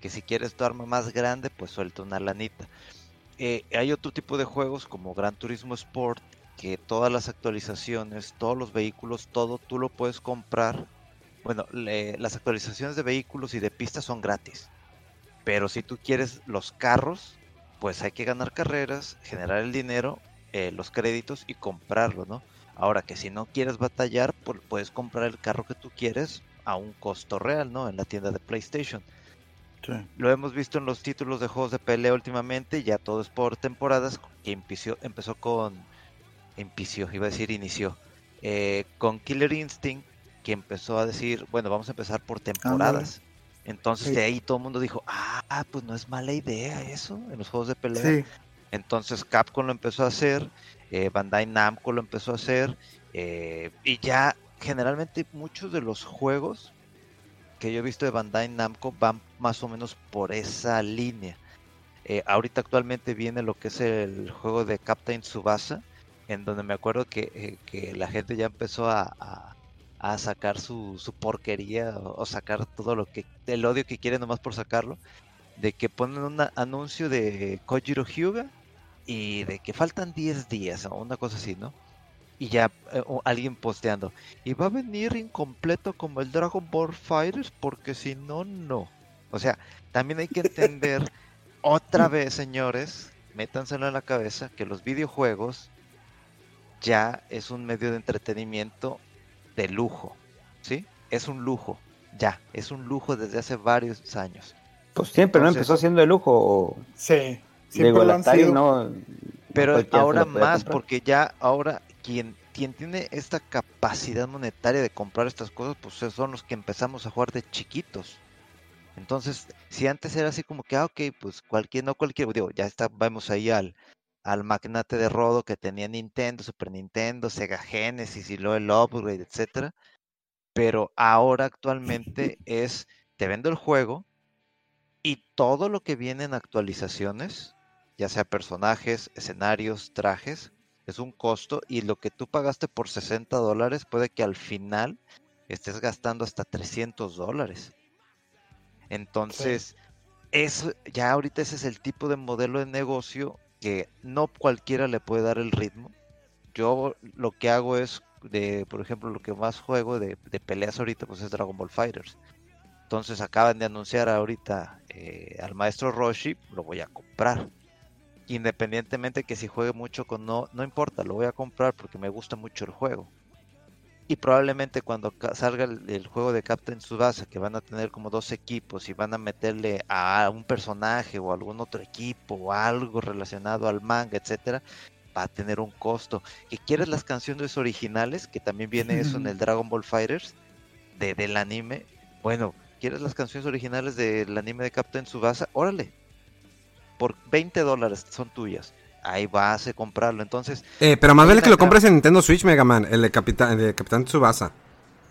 Que si quieres tu arma más grande, pues suelta una lanita. Eh, hay otro tipo de juegos como Gran Turismo Sport, que todas las actualizaciones, todos los vehículos, todo tú lo puedes comprar. Bueno, las actualizaciones de vehículos y de pistas son gratis. Pero si tú quieres los carros, pues hay que ganar carreras, generar el dinero, eh, los créditos y comprarlo, ¿no? Ahora que si no quieres batallar, pues puedes comprar el carro que tú quieres a un costo real, ¿no? En la tienda de PlayStation. Sí. Lo hemos visto en los títulos de juegos de pelea últimamente, ya todo es por temporadas, que empezó, empezó con... Empició, iba a decir inició. eh, con Killer Instinct, que empezó a decir, bueno, vamos a empezar por temporadas. Entonces Sí. de ahí todo el mundo dijo, ah, pues no es mala idea eso en los juegos de pelea. Sí, Entonces Capcom lo empezó a hacer, eh, Bandai Namco lo empezó a hacer, eh, y ya generalmente muchos de los juegos que yo he visto de Bandai Namco van más o menos por esa línea. Eh, ahorita actualmente viene lo que es el juego de Captain Tsubasa, en donde me acuerdo que, la gente ya empezó a, sacar su, porquería o, sacar todo lo que, el odio que quieren nomás por sacarlo, de que ponen un anuncio de Kojiro Hyuga y de que faltan 10 días o una cosa así, ¿no? Y ya eh, o alguien posteando. Y va a venir incompleto como el Dragon Ball Fighters porque si no, no. O sea, también hay que entender (laughs) otra vez, señores, métanselo en la cabeza, que los videojuegos ya es un medio de entretenimiento de lujo, ¿sí? Es un lujo, ya, es un lujo desde hace varios años. Pues siempre, ¿no? Empezó siendo de lujo. o- sí. Digo, Siempre el lo han Atari sido. no. Pero ahora más, comprar. porque ya ahora quien, quien tiene esta capacidad monetaria de comprar estas cosas, pues son los que empezamos a jugar de chiquitos. Entonces, si antes era así como que, ah, ok, pues cualquier, no cualquier, digo, ya está, vamos ahí al, al magnate de Rodo que tenía Nintendo, Super Nintendo, Sega Genesis y luego el upgrade, etcétera. Pero ahora actualmente es, te vendo el juego y todo lo que viene en actualizaciones, ya sea personajes, escenarios, trajes, es un costo y lo que tú pagaste por 60 dólares puede que al final estés gastando hasta 300 dólares. Entonces, eso, ya ahorita ese es el tipo de modelo de negocio que no cualquiera le puede dar el ritmo. Yo lo que hago es, de, por ejemplo, lo que más juego de, de peleas ahorita pues es Dragon Ball Fighters. Entonces acaban de anunciar ahorita eh, al maestro Roshi, lo voy a comprar. Independientemente que si juegue mucho con no, no importa, lo voy a comprar porque me gusta mucho el juego. Y probablemente cuando salga el, el juego de Captain Tsubasa, que van a tener como dos equipos y van a meterle a un personaje o algún otro equipo o algo relacionado al manga, etcétera, va a tener un costo. ¿Que quieres las canciones originales? Que también viene eso en el Dragon Ball Fighters de, del anime. Bueno, ¿quieres las canciones originales del anime de Captain Tsubasa? Órale. Por 20 dólares son tuyas. Ahí vas a comprarlo. Entonces, Eh, pero más vale que lo compres en Nintendo Switch, Mega Man, el de Capitán, el de Capitán Tsubasa.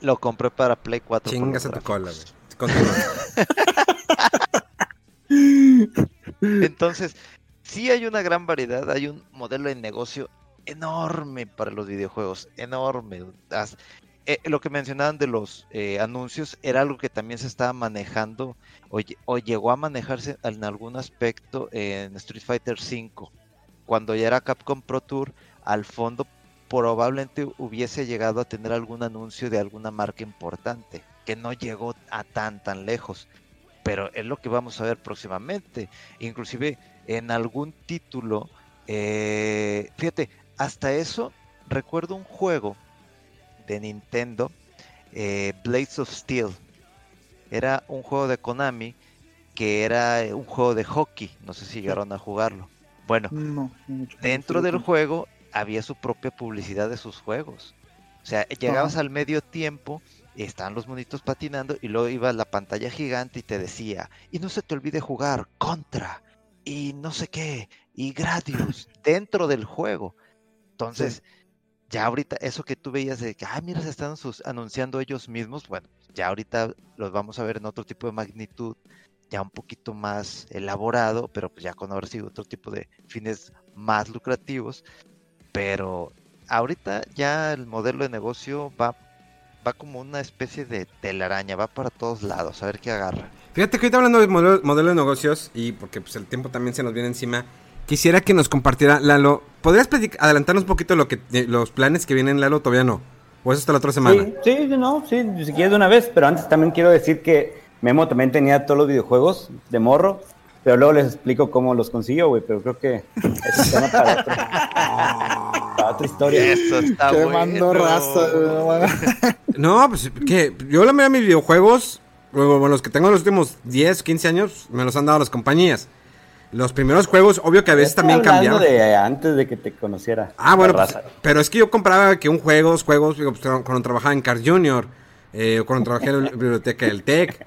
lo compré para Play 4. por Chingas a tu cola, güey. (laughs) (laughs) Entonces, sí hay una gran variedad, hay un modelo de negocio enorme para los videojuegos, enorme. Eh, lo que mencionaban de los eh, anuncios era algo que también se estaba manejando o llegó a manejarse en algún aspecto en Street Fighter V, cuando ya era Capcom Pro Tour, al fondo probablemente hubiese llegado a tener algún anuncio de alguna marca importante, que no llegó a tan tan lejos pero es lo que vamos a ver próximamente. Inclusive en algún título, eh, fíjate, hasta eso recuerdo un juego de Nintendo, eh, Blades of Steel. Era un juego de Konami que era eh, un juego de hockey. No sé si llegaron a jugarlo. Bueno, No, no mucho. dentro del juego había su propia publicidad de sus juegos. O sea, llegabas al medio tiempo, estaban los monitos patinando y luego iba la pantalla gigante y te decía, y no se te olvide jugar contra y no sé qué, y Gradius (laughs) dentro del juego. Entonces, ya ahorita eso que tú veías de que, ah, mira, se están sus- anunciando ellos mismos, bueno, ya ahorita los vamos a ver en otro tipo de magnitud, ya un poquito más elaborado, pero pues ya con ahora sí otro tipo de fines más lucrativos. Pero ahorita ya el modelo de negocio va, va como una especie de telaraña, va para todos lados, a ver qué agarra. Fíjate que ahorita hablando de modelo, modelo de negocios y porque pues el tiempo también se nos viene encima, quisiera que nos compartiera, Lalo, ¿podrías adelantarnos un poquito lo que los planes que vienen, Lalo? Todavía no. ¿O eso hasta la otra semana? Sí, sí, no, sí, si quieres de una vez, pero antes también quiero decir que Memo también tenía todos los videojuegos de morro, pero luego les explico cómo los consiguió, güey, pero creo que es un tema para, otro- (laughs) para otra historia. Eso está bueno. raza. No, pues que yo la mayoría de mis videojuegos, luego bueno, los que tengo en los últimos 10, 15 años, me los han dado las compañías. Los primeros juegos, obvio que a veces también cambiaban. de antes de que te conociera. Ah, bueno, pues, pero es que yo compraba que un juego, dos juegos, pues, cuando trabajaba en Cars Junior, eh, o cuando trabajé en la biblioteca del TEC.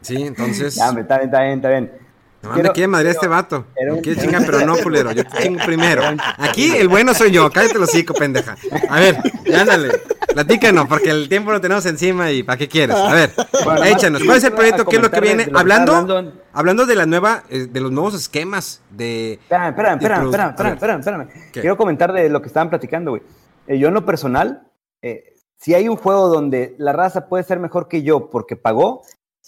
Sí, entonces. (laughs) Ya, está bien, está bien, está bien. Me quiere madre quiero- este vato. un- quiere chingar, pero no, (laughs) culero. Yo te chingo primero. Aquí el bueno soy yo. Cállate los hocico, pendeja. A ver, ándale. Platícanos, porque el tiempo lo tenemos encima y ¿para qué quieres? A ver, Bueno, échanos. ¿Cuál es el proyecto? ¿Qué es lo que viene? lo Hablando, hablando- hablando de la nueva, eh, de los nuevos esquemas de. Espérame, espérame, espérame, espérame, espérame, espérame, espérame. Quiero comentar de lo que estaban platicando, güey. Eh, yo en lo personal, eh, si hay un juego donde la raza puede ser mejor que yo porque pagó,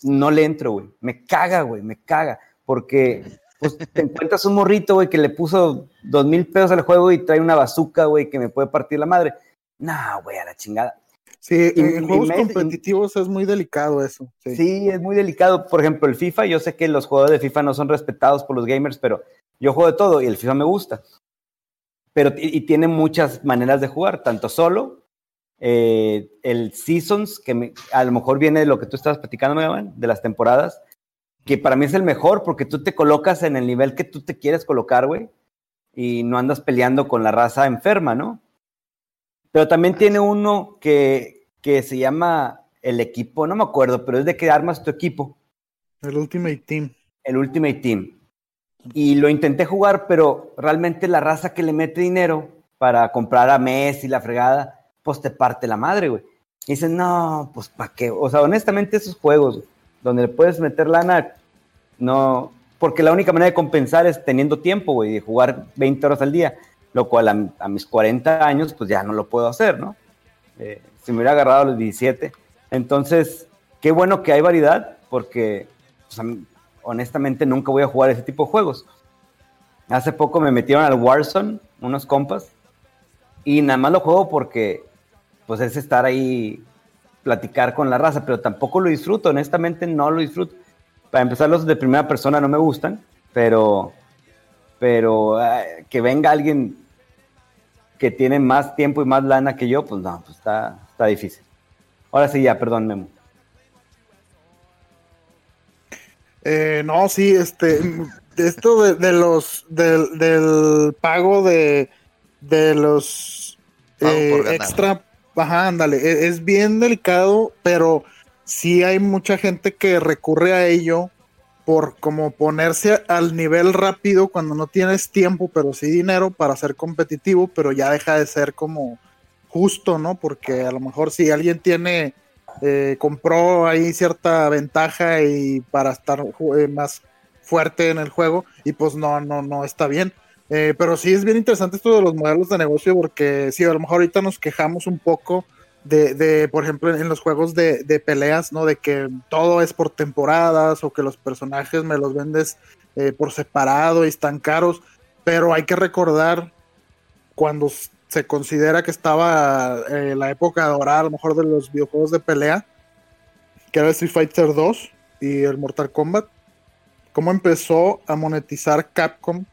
no le entro, güey. Me caga, güey, me caga. Porque pues, te encuentras un morrito, güey, que le puso dos mil pesos al juego y trae una bazooka, güey, que me puede partir la madre. Nah, güey, a la chingada. Sí, Y- en y juegos me- competitivos es muy delicado eso. Sí. Sí, es muy delicado. Por ejemplo, el FIFA, yo sé que los jugadores de FIFA no son respetados por los gamers, pero yo juego de todo y el FIFA me gusta. Pero y, y tiene muchas maneras de jugar, tanto solo, eh, el Seasons, que me- a lo mejor viene de lo que tú estabas platicando, Megaman, de las temporadas, que para mí es el mejor porque tú te colocas en el nivel que tú te quieres colocar, güey, y no andas peleando con la raza enferma, ¿no? Pero también tiene uno que, que se llama el equipo, no me acuerdo, pero es de que armas tu equipo, El Ultimate Team. el Ultimate Team. Y lo intenté jugar, pero realmente la raza que le mete dinero para comprar a Messi, la fregada, pues te parte la madre, güey. Y dicen, no, pues ¿para qué? O sea, honestamente esos juegos donde le puedes meter lana, no, porque la única manera de compensar es teniendo tiempo, güey, de jugar 20 horas al día, lo cual a, mis 40 años, pues ya no lo puedo hacer, ¿no? Eh, si me hubiera agarrado a los 17. Entonces, qué bueno que hay variedad, porque pues, honestamente nunca voy a jugar ese tipo de juegos. Hace poco me metieron al Warzone, unos compas, y nada más lo juego porque pues es estar ahí, platicar con la raza, pero tampoco lo disfruto, honestamente no lo disfruto. Para empezar, los de primera persona no me gustan, pero, pero eh, que venga alguien que tiene más tiempo y más lana que yo, pues no, pues está, está difícil. Ahora sí, ya, perdón, Memo. Eh, no, sí, este, esto de, de los, del, del pago de, de los eh, extra, ajá, ándale, e- es, bien delicado, pero sí hay mucha gente que recurre a ello por como ponerse al nivel rápido cuando no tienes tiempo, pero sí dinero para ser competitivo, pero ya deja de ser como justo, ¿no? Porque a lo mejor si alguien tiene eh, compró ahí cierta ventaja y para estar eh, más fuerte en el juego y pues no, no, no está bien. Eh, pero sí es bien interesante esto de los modelos de negocio porque sí, a lo mejor ahorita nos quejamos un poco de, por ejemplo, en los juegos de, peleas, ¿no? De que todo es por temporadas o que los personajes me los vendes eh, por separado y están caros, pero hay que recordar cuando se considera que estaba eh, la época dorada, a lo mejor de los videojuegos de pelea, que era Street Fighter 2 y el Mortal Kombat, cómo empezó a monetizar Capcom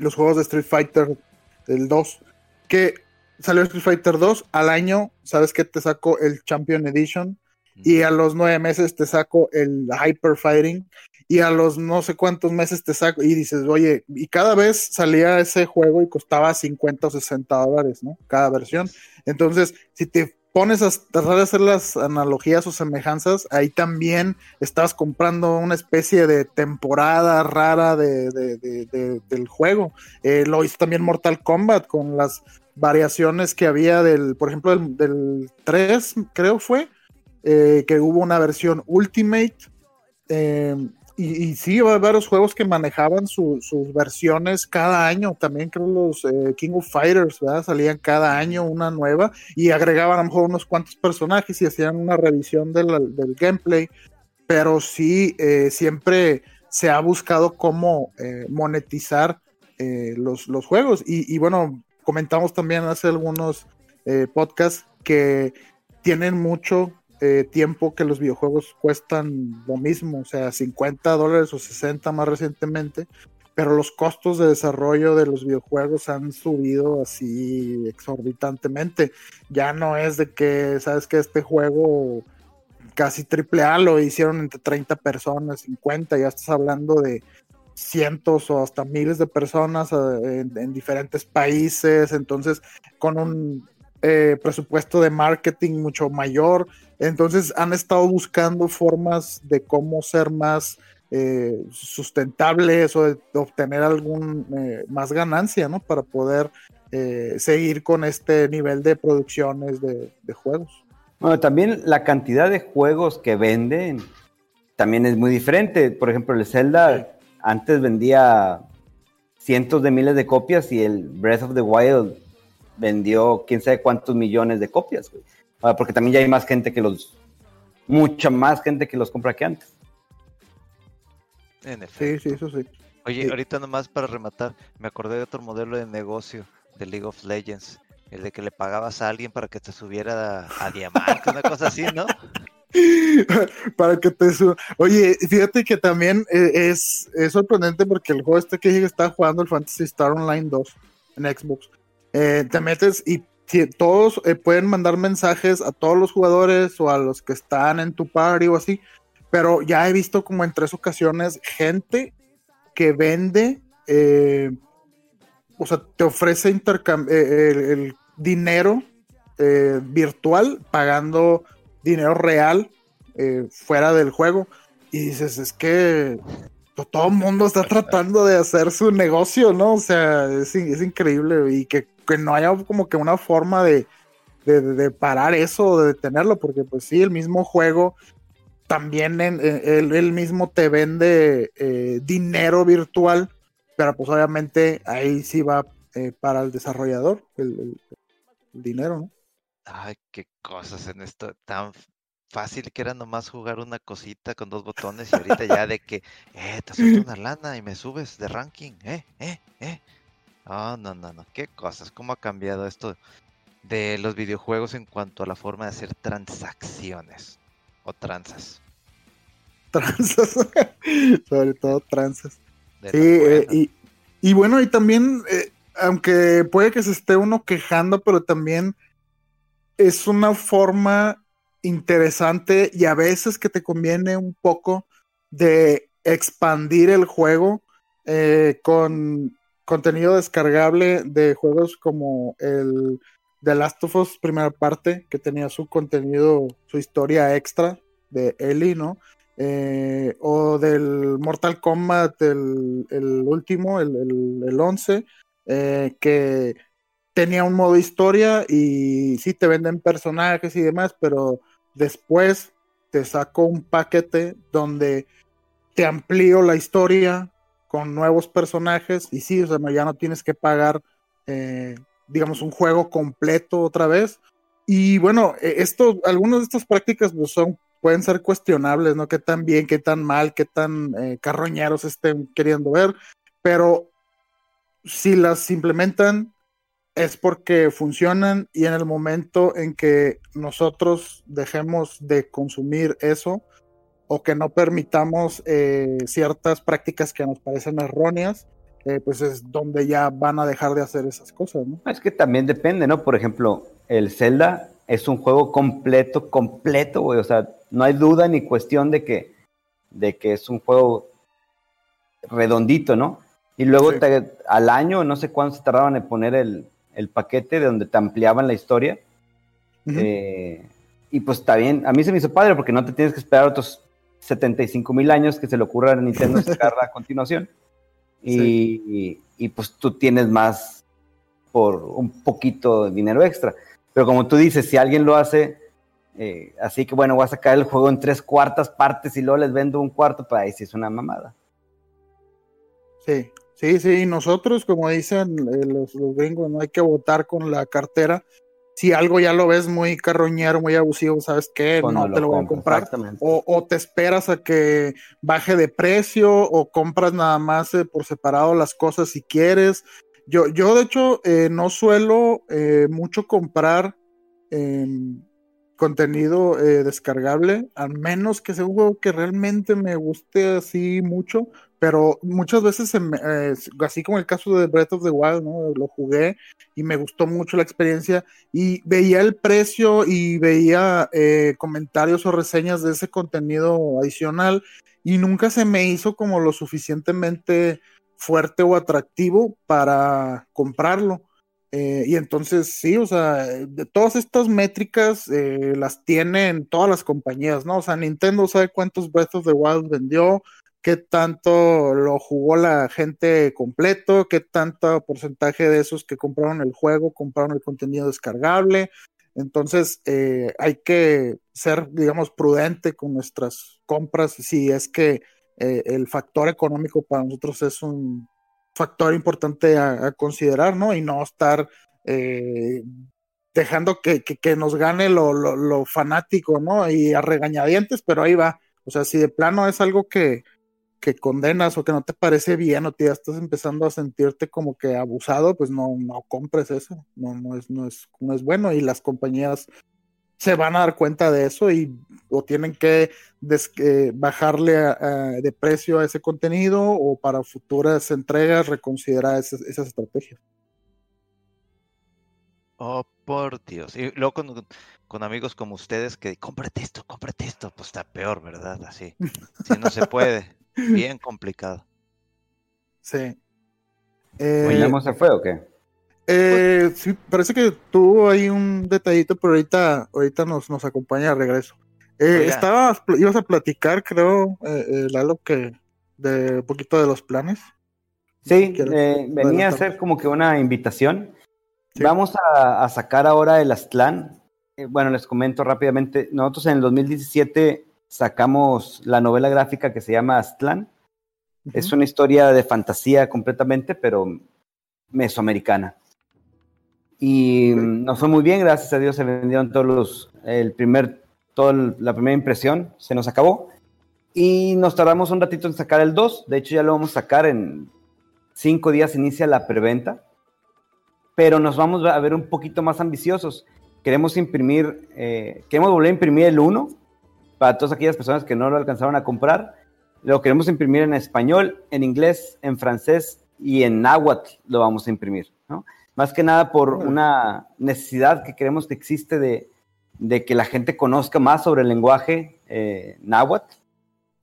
los juegos de Street Fighter del 2, que salió Street Fighter 2 al año, sabes que te saco el Champion Edition y a los nueve meses te saco el Hyper Fighting y a los no sé cuántos meses te saco y dices, oye, y cada vez salía ese juego y costaba 50 o 60 dólares, ¿no? Cada versión. Entonces, si te pones a tratar de hacer las analogías o semejanzas, ahí también estás comprando una especie de temporada rara de, de- de- de- del juego. Eh, lo hizo también Mortal Kombat con las variaciones que había del, por ejemplo, del, del 3, creo fue, eh, que hubo una versión Ultimate. eh, y, y sí, va varios juegos que manejaban su- sus versiones cada año. También creo los eh, King of Fighters, ¿verdad? Salían cada año una nueva y agregaban a lo mejor unos cuantos personajes y hacían una revisión del, del gameplay. Pero sí, eh, siempre se ha buscado cómo eh, monetizar los, los juegos. Y, y bueno, comentamos también hace algunos podcasts que tienen mucho eh, tiempo que los videojuegos cuestan lo mismo, o sea, 50 dólares o 60 más recientemente, pero los costos de desarrollo de los videojuegos han subido así exorbitantemente. Ya no es de que, sabes que este juego casi triple A lo hicieron entre 30 personas, 50, ya estás hablando de cientos o hasta miles de personas eh, en, en diferentes países, entonces con un eh, presupuesto de marketing mucho mayor. Entonces han estado buscando formas de cómo ser más eh, sustentables o de, obtener algún eh, más ganancia, ¿no? Para poder eh, seguir con este nivel de producciones de, de, juegos. Bueno, también la cantidad de juegos que venden también es muy diferente. Por ejemplo, el Zelda antes vendía cientos de miles de copias y el Breath of the Wild vendió quién sabe cuántos millones de copias, güey. Ah, porque también ya hay más gente que los, mucha más gente que los compra que antes. En efecto. Sí, sí, eso sí. Oye, Sí. ahorita nomás para rematar, me acordé de otro modelo de negocio de League of Legends, el de que le pagabas a alguien para que te subiera a, a diamante, una cosa así, ¿no? (laughs) para que te su- Oye, fíjate que también eh, es, es sorprendente porque el juego este que estaba jugando el Fantasy Star Online 2 en Xbox. eh, te metes y todos eh, pueden mandar mensajes a todos los jugadores o a los que están en tu party o así. Pero ya he visto como en tres ocasiones gente que vende, eh, o sea, te ofrece intercam- eh, el, dinero eh, virtual pagando dinero real eh, fuera del juego. Y dices, es que to- todo el mundo está tratando de hacer su negocio, ¿no? O sea, es, es increíble y que, que no haya como que una forma de, de, parar eso, de detenerlo, porque pues sí, el mismo juego también en- en- él, él mismo te vende eh, dinero virtual, pero pues obviamente ahí sí va eh, para el desarrollador el dinero, ¿no? Ay, qué cosas en esto tan fácil que era nomás jugar una cosita con dos botones y ahorita ya de que, eh, te suelto (laughs) una lana y me subes de ranking, eh, eh, eh. Oh, no, no, no, qué cosas, cómo ha cambiado esto de los videojuegos en cuanto a la forma de hacer transacciones o tranzas. Tranzas, (laughs) sobre todo tranzas. Sí, eh, y, y bueno, y también, eh, aunque puede que se esté uno quejando, pero también es una forma interesante y a veces que te conviene un poco de expandir el juego eh, con contenido descargable de juegos como el The Last of Us primera parte, que tenía su contenido, su historia extra de Ellie, ¿no? eh, o del Mortal Kombat, el, último, el, el, el 11, eh, que tenía un modo historia y sí te venden personajes y demás, pero después te saco un paquete donde te amplío la historia con nuevos personajes y sí, o sea, ya no tienes que pagar, eh, digamos, un juego completo otra vez. Y bueno, eh, esto, algunas de estas prácticas pues, son pueden ser cuestionables, ¿no? Qué tan bien, qué tan mal, qué tan eh, carroñeros estén queriendo ver, pero si las implementan es porque funcionan y en el momento en que nosotros dejemos de consumir eso o que no permitamos eh, ciertas prácticas que nos parecen erróneas, eh, pues es donde ya van a dejar de hacer esas cosas, ¿no? Es que también depende, ¿no? Por ejemplo, el Zelda es un juego completo, completo, güey. O sea, no hay duda ni cuestión de que, de que es un juego redondito, ¿no? Y luego Sí. te- al año, no sé cuánto se tardaban en poner el, el paquete de donde te ampliaban la historia. Eh, y pues está bien, a mí se me hizo padre porque no te tienes que esperar otros 75 mil años que se le ocurra a Nintendo (laughs) sacarla a continuación. Y, y- y, pues tú tienes más por un poquito de dinero extra. Pero como tú dices, si alguien lo hace, eh, así que bueno, voy a sacar el juego en tres cuartas partes y luego les vendo un cuarto, pues ahí sí es una mamada. Sí, sí, sí, nosotros, como dicen eh, los, los gringos, no hay que votar con la cartera. Si algo ya lo ves muy carroñero, muy abusivo, ¿sabes qué? No te lo voy a comprar. O, o te esperas a que baje de precio o compras nada más eh, por separado las cosas si quieres. Yo, yo de hecho, eh, no suelo eh, mucho comprar em, contenido descargable, al menos que sea un juego que realmente me guste así mucho, pero muchas veces, eh, así como el caso de Breath of the Wild, ¿no? Lo jugué y me gustó mucho la experiencia y veía el precio y veía eh, comentarios o reseñas de ese contenido adicional y nunca se me hizo como lo suficientemente fuerte o atractivo para comprarlo. Eh, y entonces sí, o sea, de todas estas métricas eh, las tienen todas las compañías, ¿no? O sea, Nintendo sabe cuántos Breath of the Wild vendió, qué tanto lo jugó la gente completo, qué tanto porcentaje de esos que compraron el juego compraron el contenido descargable. Entonces, eh, hay que ser, digamos, prudente con nuestras compras si es que eh, el factor económico para nosotros es un factor importante a, considerar, ¿no? Y no estar eh, dejando que, nos gane lo, lo, fanático, ¿no? Y a regañadientes, pero ahí va. O sea, si de plano es algo que, que condenas o que no te parece bien o te estás empezando a sentirte como que abusado, pues no, no compres eso, no, no, es, no, es, no es bueno y las compañías se van a dar cuenta de eso y o tienen que eh, bajarle de precio a ese contenido o para futuras entregas reconsiderar esas, estrategias. Oh, por Dios. Y luego con, amigos como ustedes que cómprate esto, cómprate esto, pues está peor, ¿verdad? Así. Si no se puede. Bien complicado. Sí. Eh, se fue o qué? Eh, sí, parece que tuvo ahí un detallito, pero ahorita, ahorita nos, nos acompaña de regreso. Eh, estabas, ibas a platicar, creo, eh, eh Lalo, que de un poquito de los planes. Sí, venía a ser como que una invitación. Vamos a, a, sacar ahora el Aztlán. bueno, les comento rápidamente. Nosotros en el 2017 sacamos la novela gráfica que se llama Aztlán. Es una historia de fantasía completamente, pero mesoamericana. Y nos fue muy bien, gracias a Dios se vendieron todos los, el primer, toda la primera impresión, se nos acabó. Y nos tardamos un ratito en sacar el 2, de hecho ya lo vamos a sacar en cinco días, inicia la preventa. Pero nos vamos a ver un poquito más ambiciosos. Queremos imprimir, eh, queremos volver a imprimir el 1 para todas aquellas personas que no lo alcanzaron a comprar. Lo queremos imprimir en español, en inglés, en francés y en náhuatl lo vamos a imprimir, ¿no? Más que nada por una necesidad que creemos que existe de, que la gente conozca más sobre el lenguaje eh, náhuatl,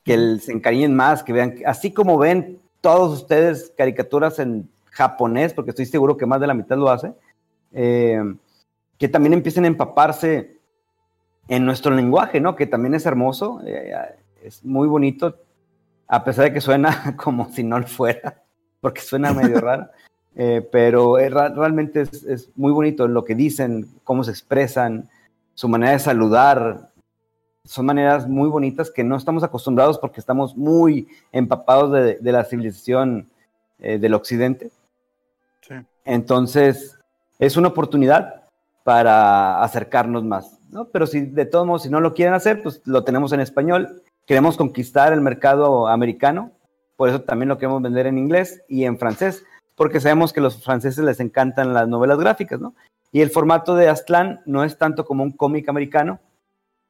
que se encariñen más, que vean, así como ven todos ustedes caricaturas en japonés, porque estoy seguro que más de la mitad lo hace, eh, que también empiecen a empaparse en nuestro lenguaje, ¿no? Que también es hermoso, eh, es muy bonito, a pesar de que suena (laughs) como si no lo fuera, porque suena medio raro, (laughs) eh, pero realmente es, muy bonito lo que dicen, cómo se expresan, su manera de saludar, son maneras muy bonitas que no estamos acostumbrados porque estamos muy empapados de, la civilización eh, del occidente. Sí. Entonces, es una oportunidad para acercarnos más. Pero si de todos modos, si no lo quieren hacer, pues lo tenemos en español. Queremos conquistar el mercado americano, por eso también lo queremos vender en inglés y en francés, porque sabemos que a los franceses les encantan las novelas gráficas, ¿no? Y el formato de Aztlán no es tanto como un cómic americano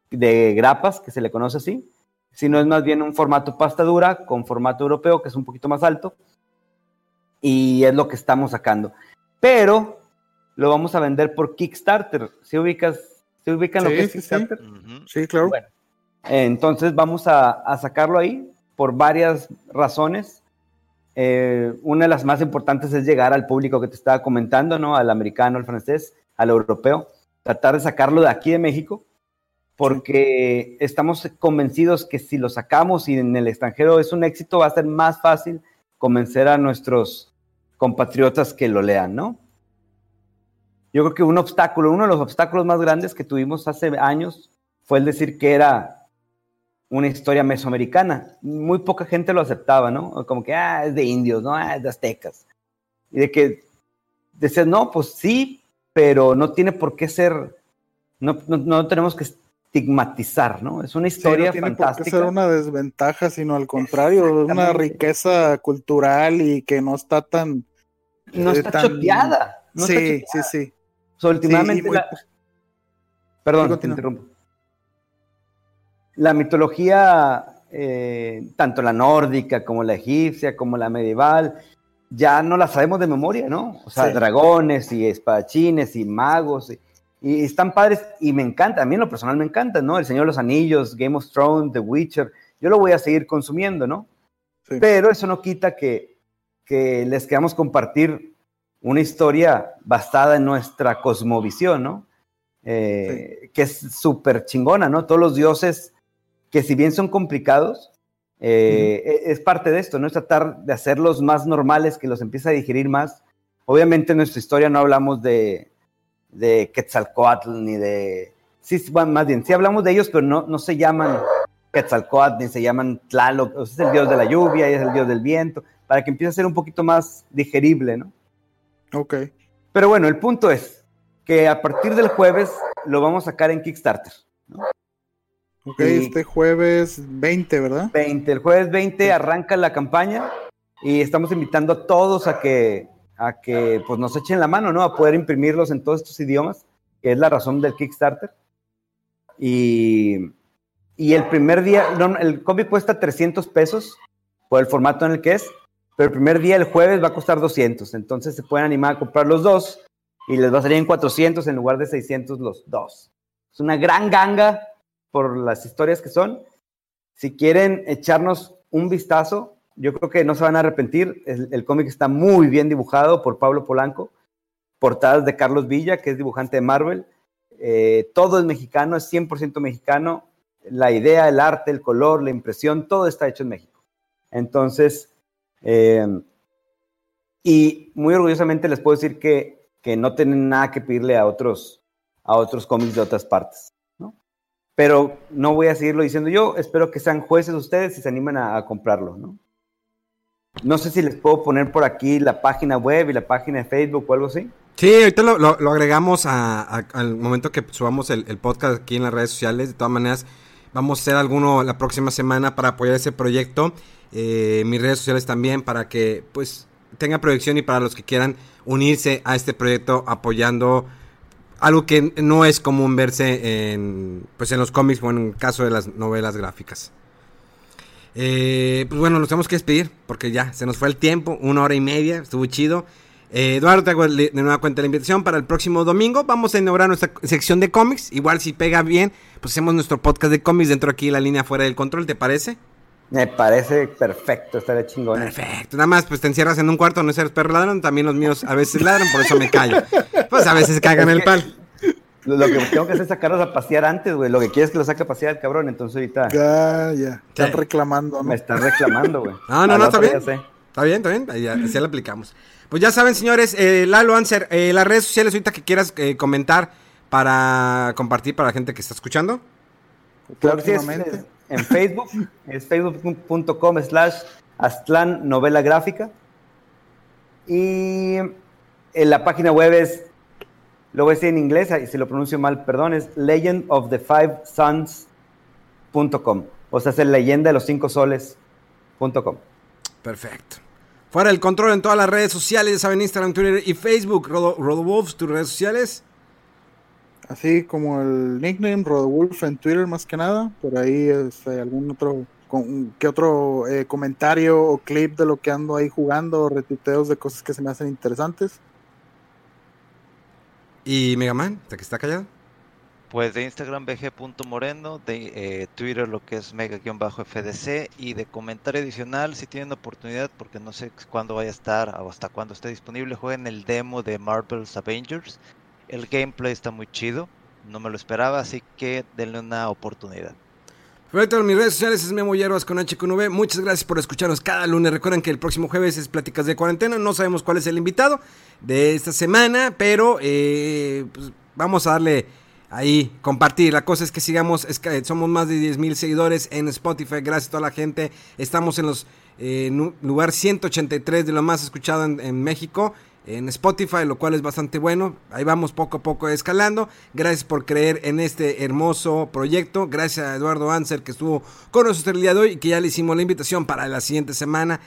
de grapas, que se le conoce así, sino es más bien un formato pasta dura con formato europeo, que es un poquito más alto, y es lo que estamos sacando. Pero lo vamos a vender por Kickstarter. Si ubicas ¿Se ubican lo que es Kickstarter? Sí, claro. entonces vamos a, sacarlo ahí por varias razones. Eh, una de las más importantes es llegar al público que te estaba comentando, ¿no? Al americano, al francés, al europeo. Tratar de sacarlo de aquí de México, porque estamos convencidos que si lo sacamos y en el extranjero es un éxito, va a ser más fácil convencer a nuestros compatriotas que lo lean, ¿no? Yo creo que un obstáculo, uno de los obstáculos más grandes que tuvimos hace años fue el decir que era una historia mesoamericana. Muy poca gente lo aceptaba, ¿no? Como que, ah, es de indios, ¿no? Ah, es de aztecas. Y de que decías, no, pues sí, pero no tiene por qué ser, no, no, tenemos que estigmatizar, ¿no? Es una historia sí, no tiene Por qué ser una desventaja, sino al contrario, una riqueza cultural y que no está tan... No eh, está choteada. sí, sí, sí últimamente. Perdón, te interrumpo. La mitología, eh, tanto la nórdica como la egipcia, como la medieval, ya no la sabemos de memoria, ¿no? O sea, dragones y espadachines y magos. Y, están padres y me encanta, a mí en lo personal me encanta, ¿no? El Señor de los Anillos, Game of Thrones, The Witcher, yo lo voy a seguir consumiendo, ¿no? Sí. Pero eso no quita que, que les queramos compartir una historia basada en nuestra cosmovisión, ¿no? Eh, Que es súper chingona, ¿no? Todos los dioses, que si bien son complicados, eh, e- es parte de esto, ¿no? Es tratar de hacerlos más normales, que los empiece a digerir más. Obviamente en nuestra historia no hablamos de, de Quetzalcoatl ni de... Sí, sí, bueno, más bien, sí hablamos de ellos, pero no, no se llaman Quetzalcoatl ni se llaman Tlaloc. O sea, es el dios de la lluvia y es el dios del viento, para que empiece a ser un poquito más digerible, ¿no? Ok. Pero bueno, el punto es que a partir del jueves lo vamos a sacar en Kickstarter. Ok, Y- este jueves 20, ¿verdad? 20, el jueves 20 arranca la campaña y estamos invitando a todos a que, a que pues, nos echen la mano, ¿no? A poder imprimirlos en todos estos idiomas, que es la razón del Kickstarter. Y, y el primer día, no, el cómic cuesta 300 pesos por el formato en el que es, pero el primer día, el jueves, va a costar 200. Entonces se pueden animar a comprar los dos y les va a salir en 400 en lugar de 600 los dos. Es una gran ganga por las historias que son. Si quieren echarnos un vistazo, yo creo que no se van a arrepentir. El, cómic está muy bien dibujado por Pablo Polanco. Portadas de Carlos Villa, que es dibujante de Marvel. Eh, todo es mexicano, es 100% mexicano. La idea, el arte, el color, la impresión, todo está hecho en México. Entonces, eh, y muy orgullosamente les puedo decir que, que no tienen nada que pedirle a otros, a otros cómics de otras partes. ¿no? Pero no voy a seguirlo diciendo yo. Espero que sean jueces ustedes y se animen a, a comprarlo. ¿no? no sé si les puedo poner por aquí la página web y la página de Facebook o algo así. Sí, ahorita lo, lo- lo agregamos a- a- al momento que subamos el, el podcast aquí en las redes sociales. De todas maneras, vamos a hacer alguno la próxima semana para apoyar ese proyecto. Eh, mis redes sociales también para que pues tenga proyección y para los que quieran unirse a este proyecto apoyando algo que no es común verse en pues en los cómics o en el caso de las novelas gráficas. Eh, pues bueno, nos tenemos que despedir porque ya se nos fue el tiempo, una hora y media, estuvo chido. Eh, Eduardo, te hago de nueva cuenta la invitación para el próximo domingo. Vamos a inaugurar nuestra sección de cómics. Igual si pega bien, pues hacemos nuestro podcast de cómics dentro aquí la línea fuera del control, ¿te parece? Me parece perfecto, estaría chingón. Perfecto. Nada más, pues te encierras en un cuarto, no eres perro ladrón. También los míos a veces ladran, por eso me callo. Pues a veces cagan Es el pal. Lo, que tengo que hacer es sacarlos a pasear antes, güey. Lo que quieres es que lo saque a pasear el cabrón. Entonces ahorita Ya, ya. Están reclamando, ¿no? me están reclamando, güey. No, no, no, está bien. Está bien, está bien. Ya- Así lo aplicamos. Pues ya saben, señores, eh, Lalo Anser, eh, las redes sociales ahorita que quieras eh, comentar para compartir para la gente que está escuchando. Claro que sí, es, Próximamente. es en Facebook, es facebook.com slash Aztlán Novela Gráfica. Y en la página web es, lo voy a decir en inglés, y si lo pronuncio mal, perdón, es legendofthefivesons.com. O sea, es el leyenda de los cinco soles.com. Perfecto. Fuera del control en todas las redes sociales, ya saben, Instagram, Twitter y Facebook. Rodo, Rodowolf, tus redes sociales. Así como el nickname Rodolf en Twitter más que nada. Por ahí este, algún otro con, que otro eh, comentario o clip de lo que ando ahí jugando o retuiteos de cosas que se me hacen interesantes. Y Megaman, hasta que está callado. Pues de Instagram bg.moreno, de eh, Twitter lo que es mega-fdc y de comentario adicional si tienen oportunidad, porque no sé cuándo vaya a estar o hasta cuándo esté disponible, jueguen el demo de Marvel's Avengers. El gameplay está muy chido, no me lo esperaba, así que denle una oportunidad. Perfecto, mis redes sociales es Memo Hierbas con. Muchas gracias por escucharnos cada lunes. Recuerden que el próximo jueves es Pláticas de Cuarentena. No sabemos cuál es el invitado de esta semana, pero eh, pues, vamos a darle ahí, compartir. La cosa es que sigamos, que somos más de 10 mil seguidores en Spotify. Gracias a toda la gente. Estamos en los eh, lugar 183 de lo más escuchado en México. En Spotify, lo cual es bastante bueno. Ahí vamos poco a poco escalando. Gracias por creer en este hermoso proyecto. Gracias a Eduardo Anser que estuvo con nosotros el día de hoy y que ya le hicimos la invitación para la siguiente semana.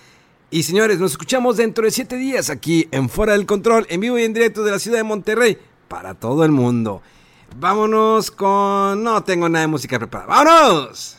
Y señores, nos escuchamos dentro de siete días aquí en Fuera del Control, en vivo y en directo de la ciudad de Monterrey, para todo el mundo. Vámonos con... No tengo nada de música preparada. ¡Vámonos!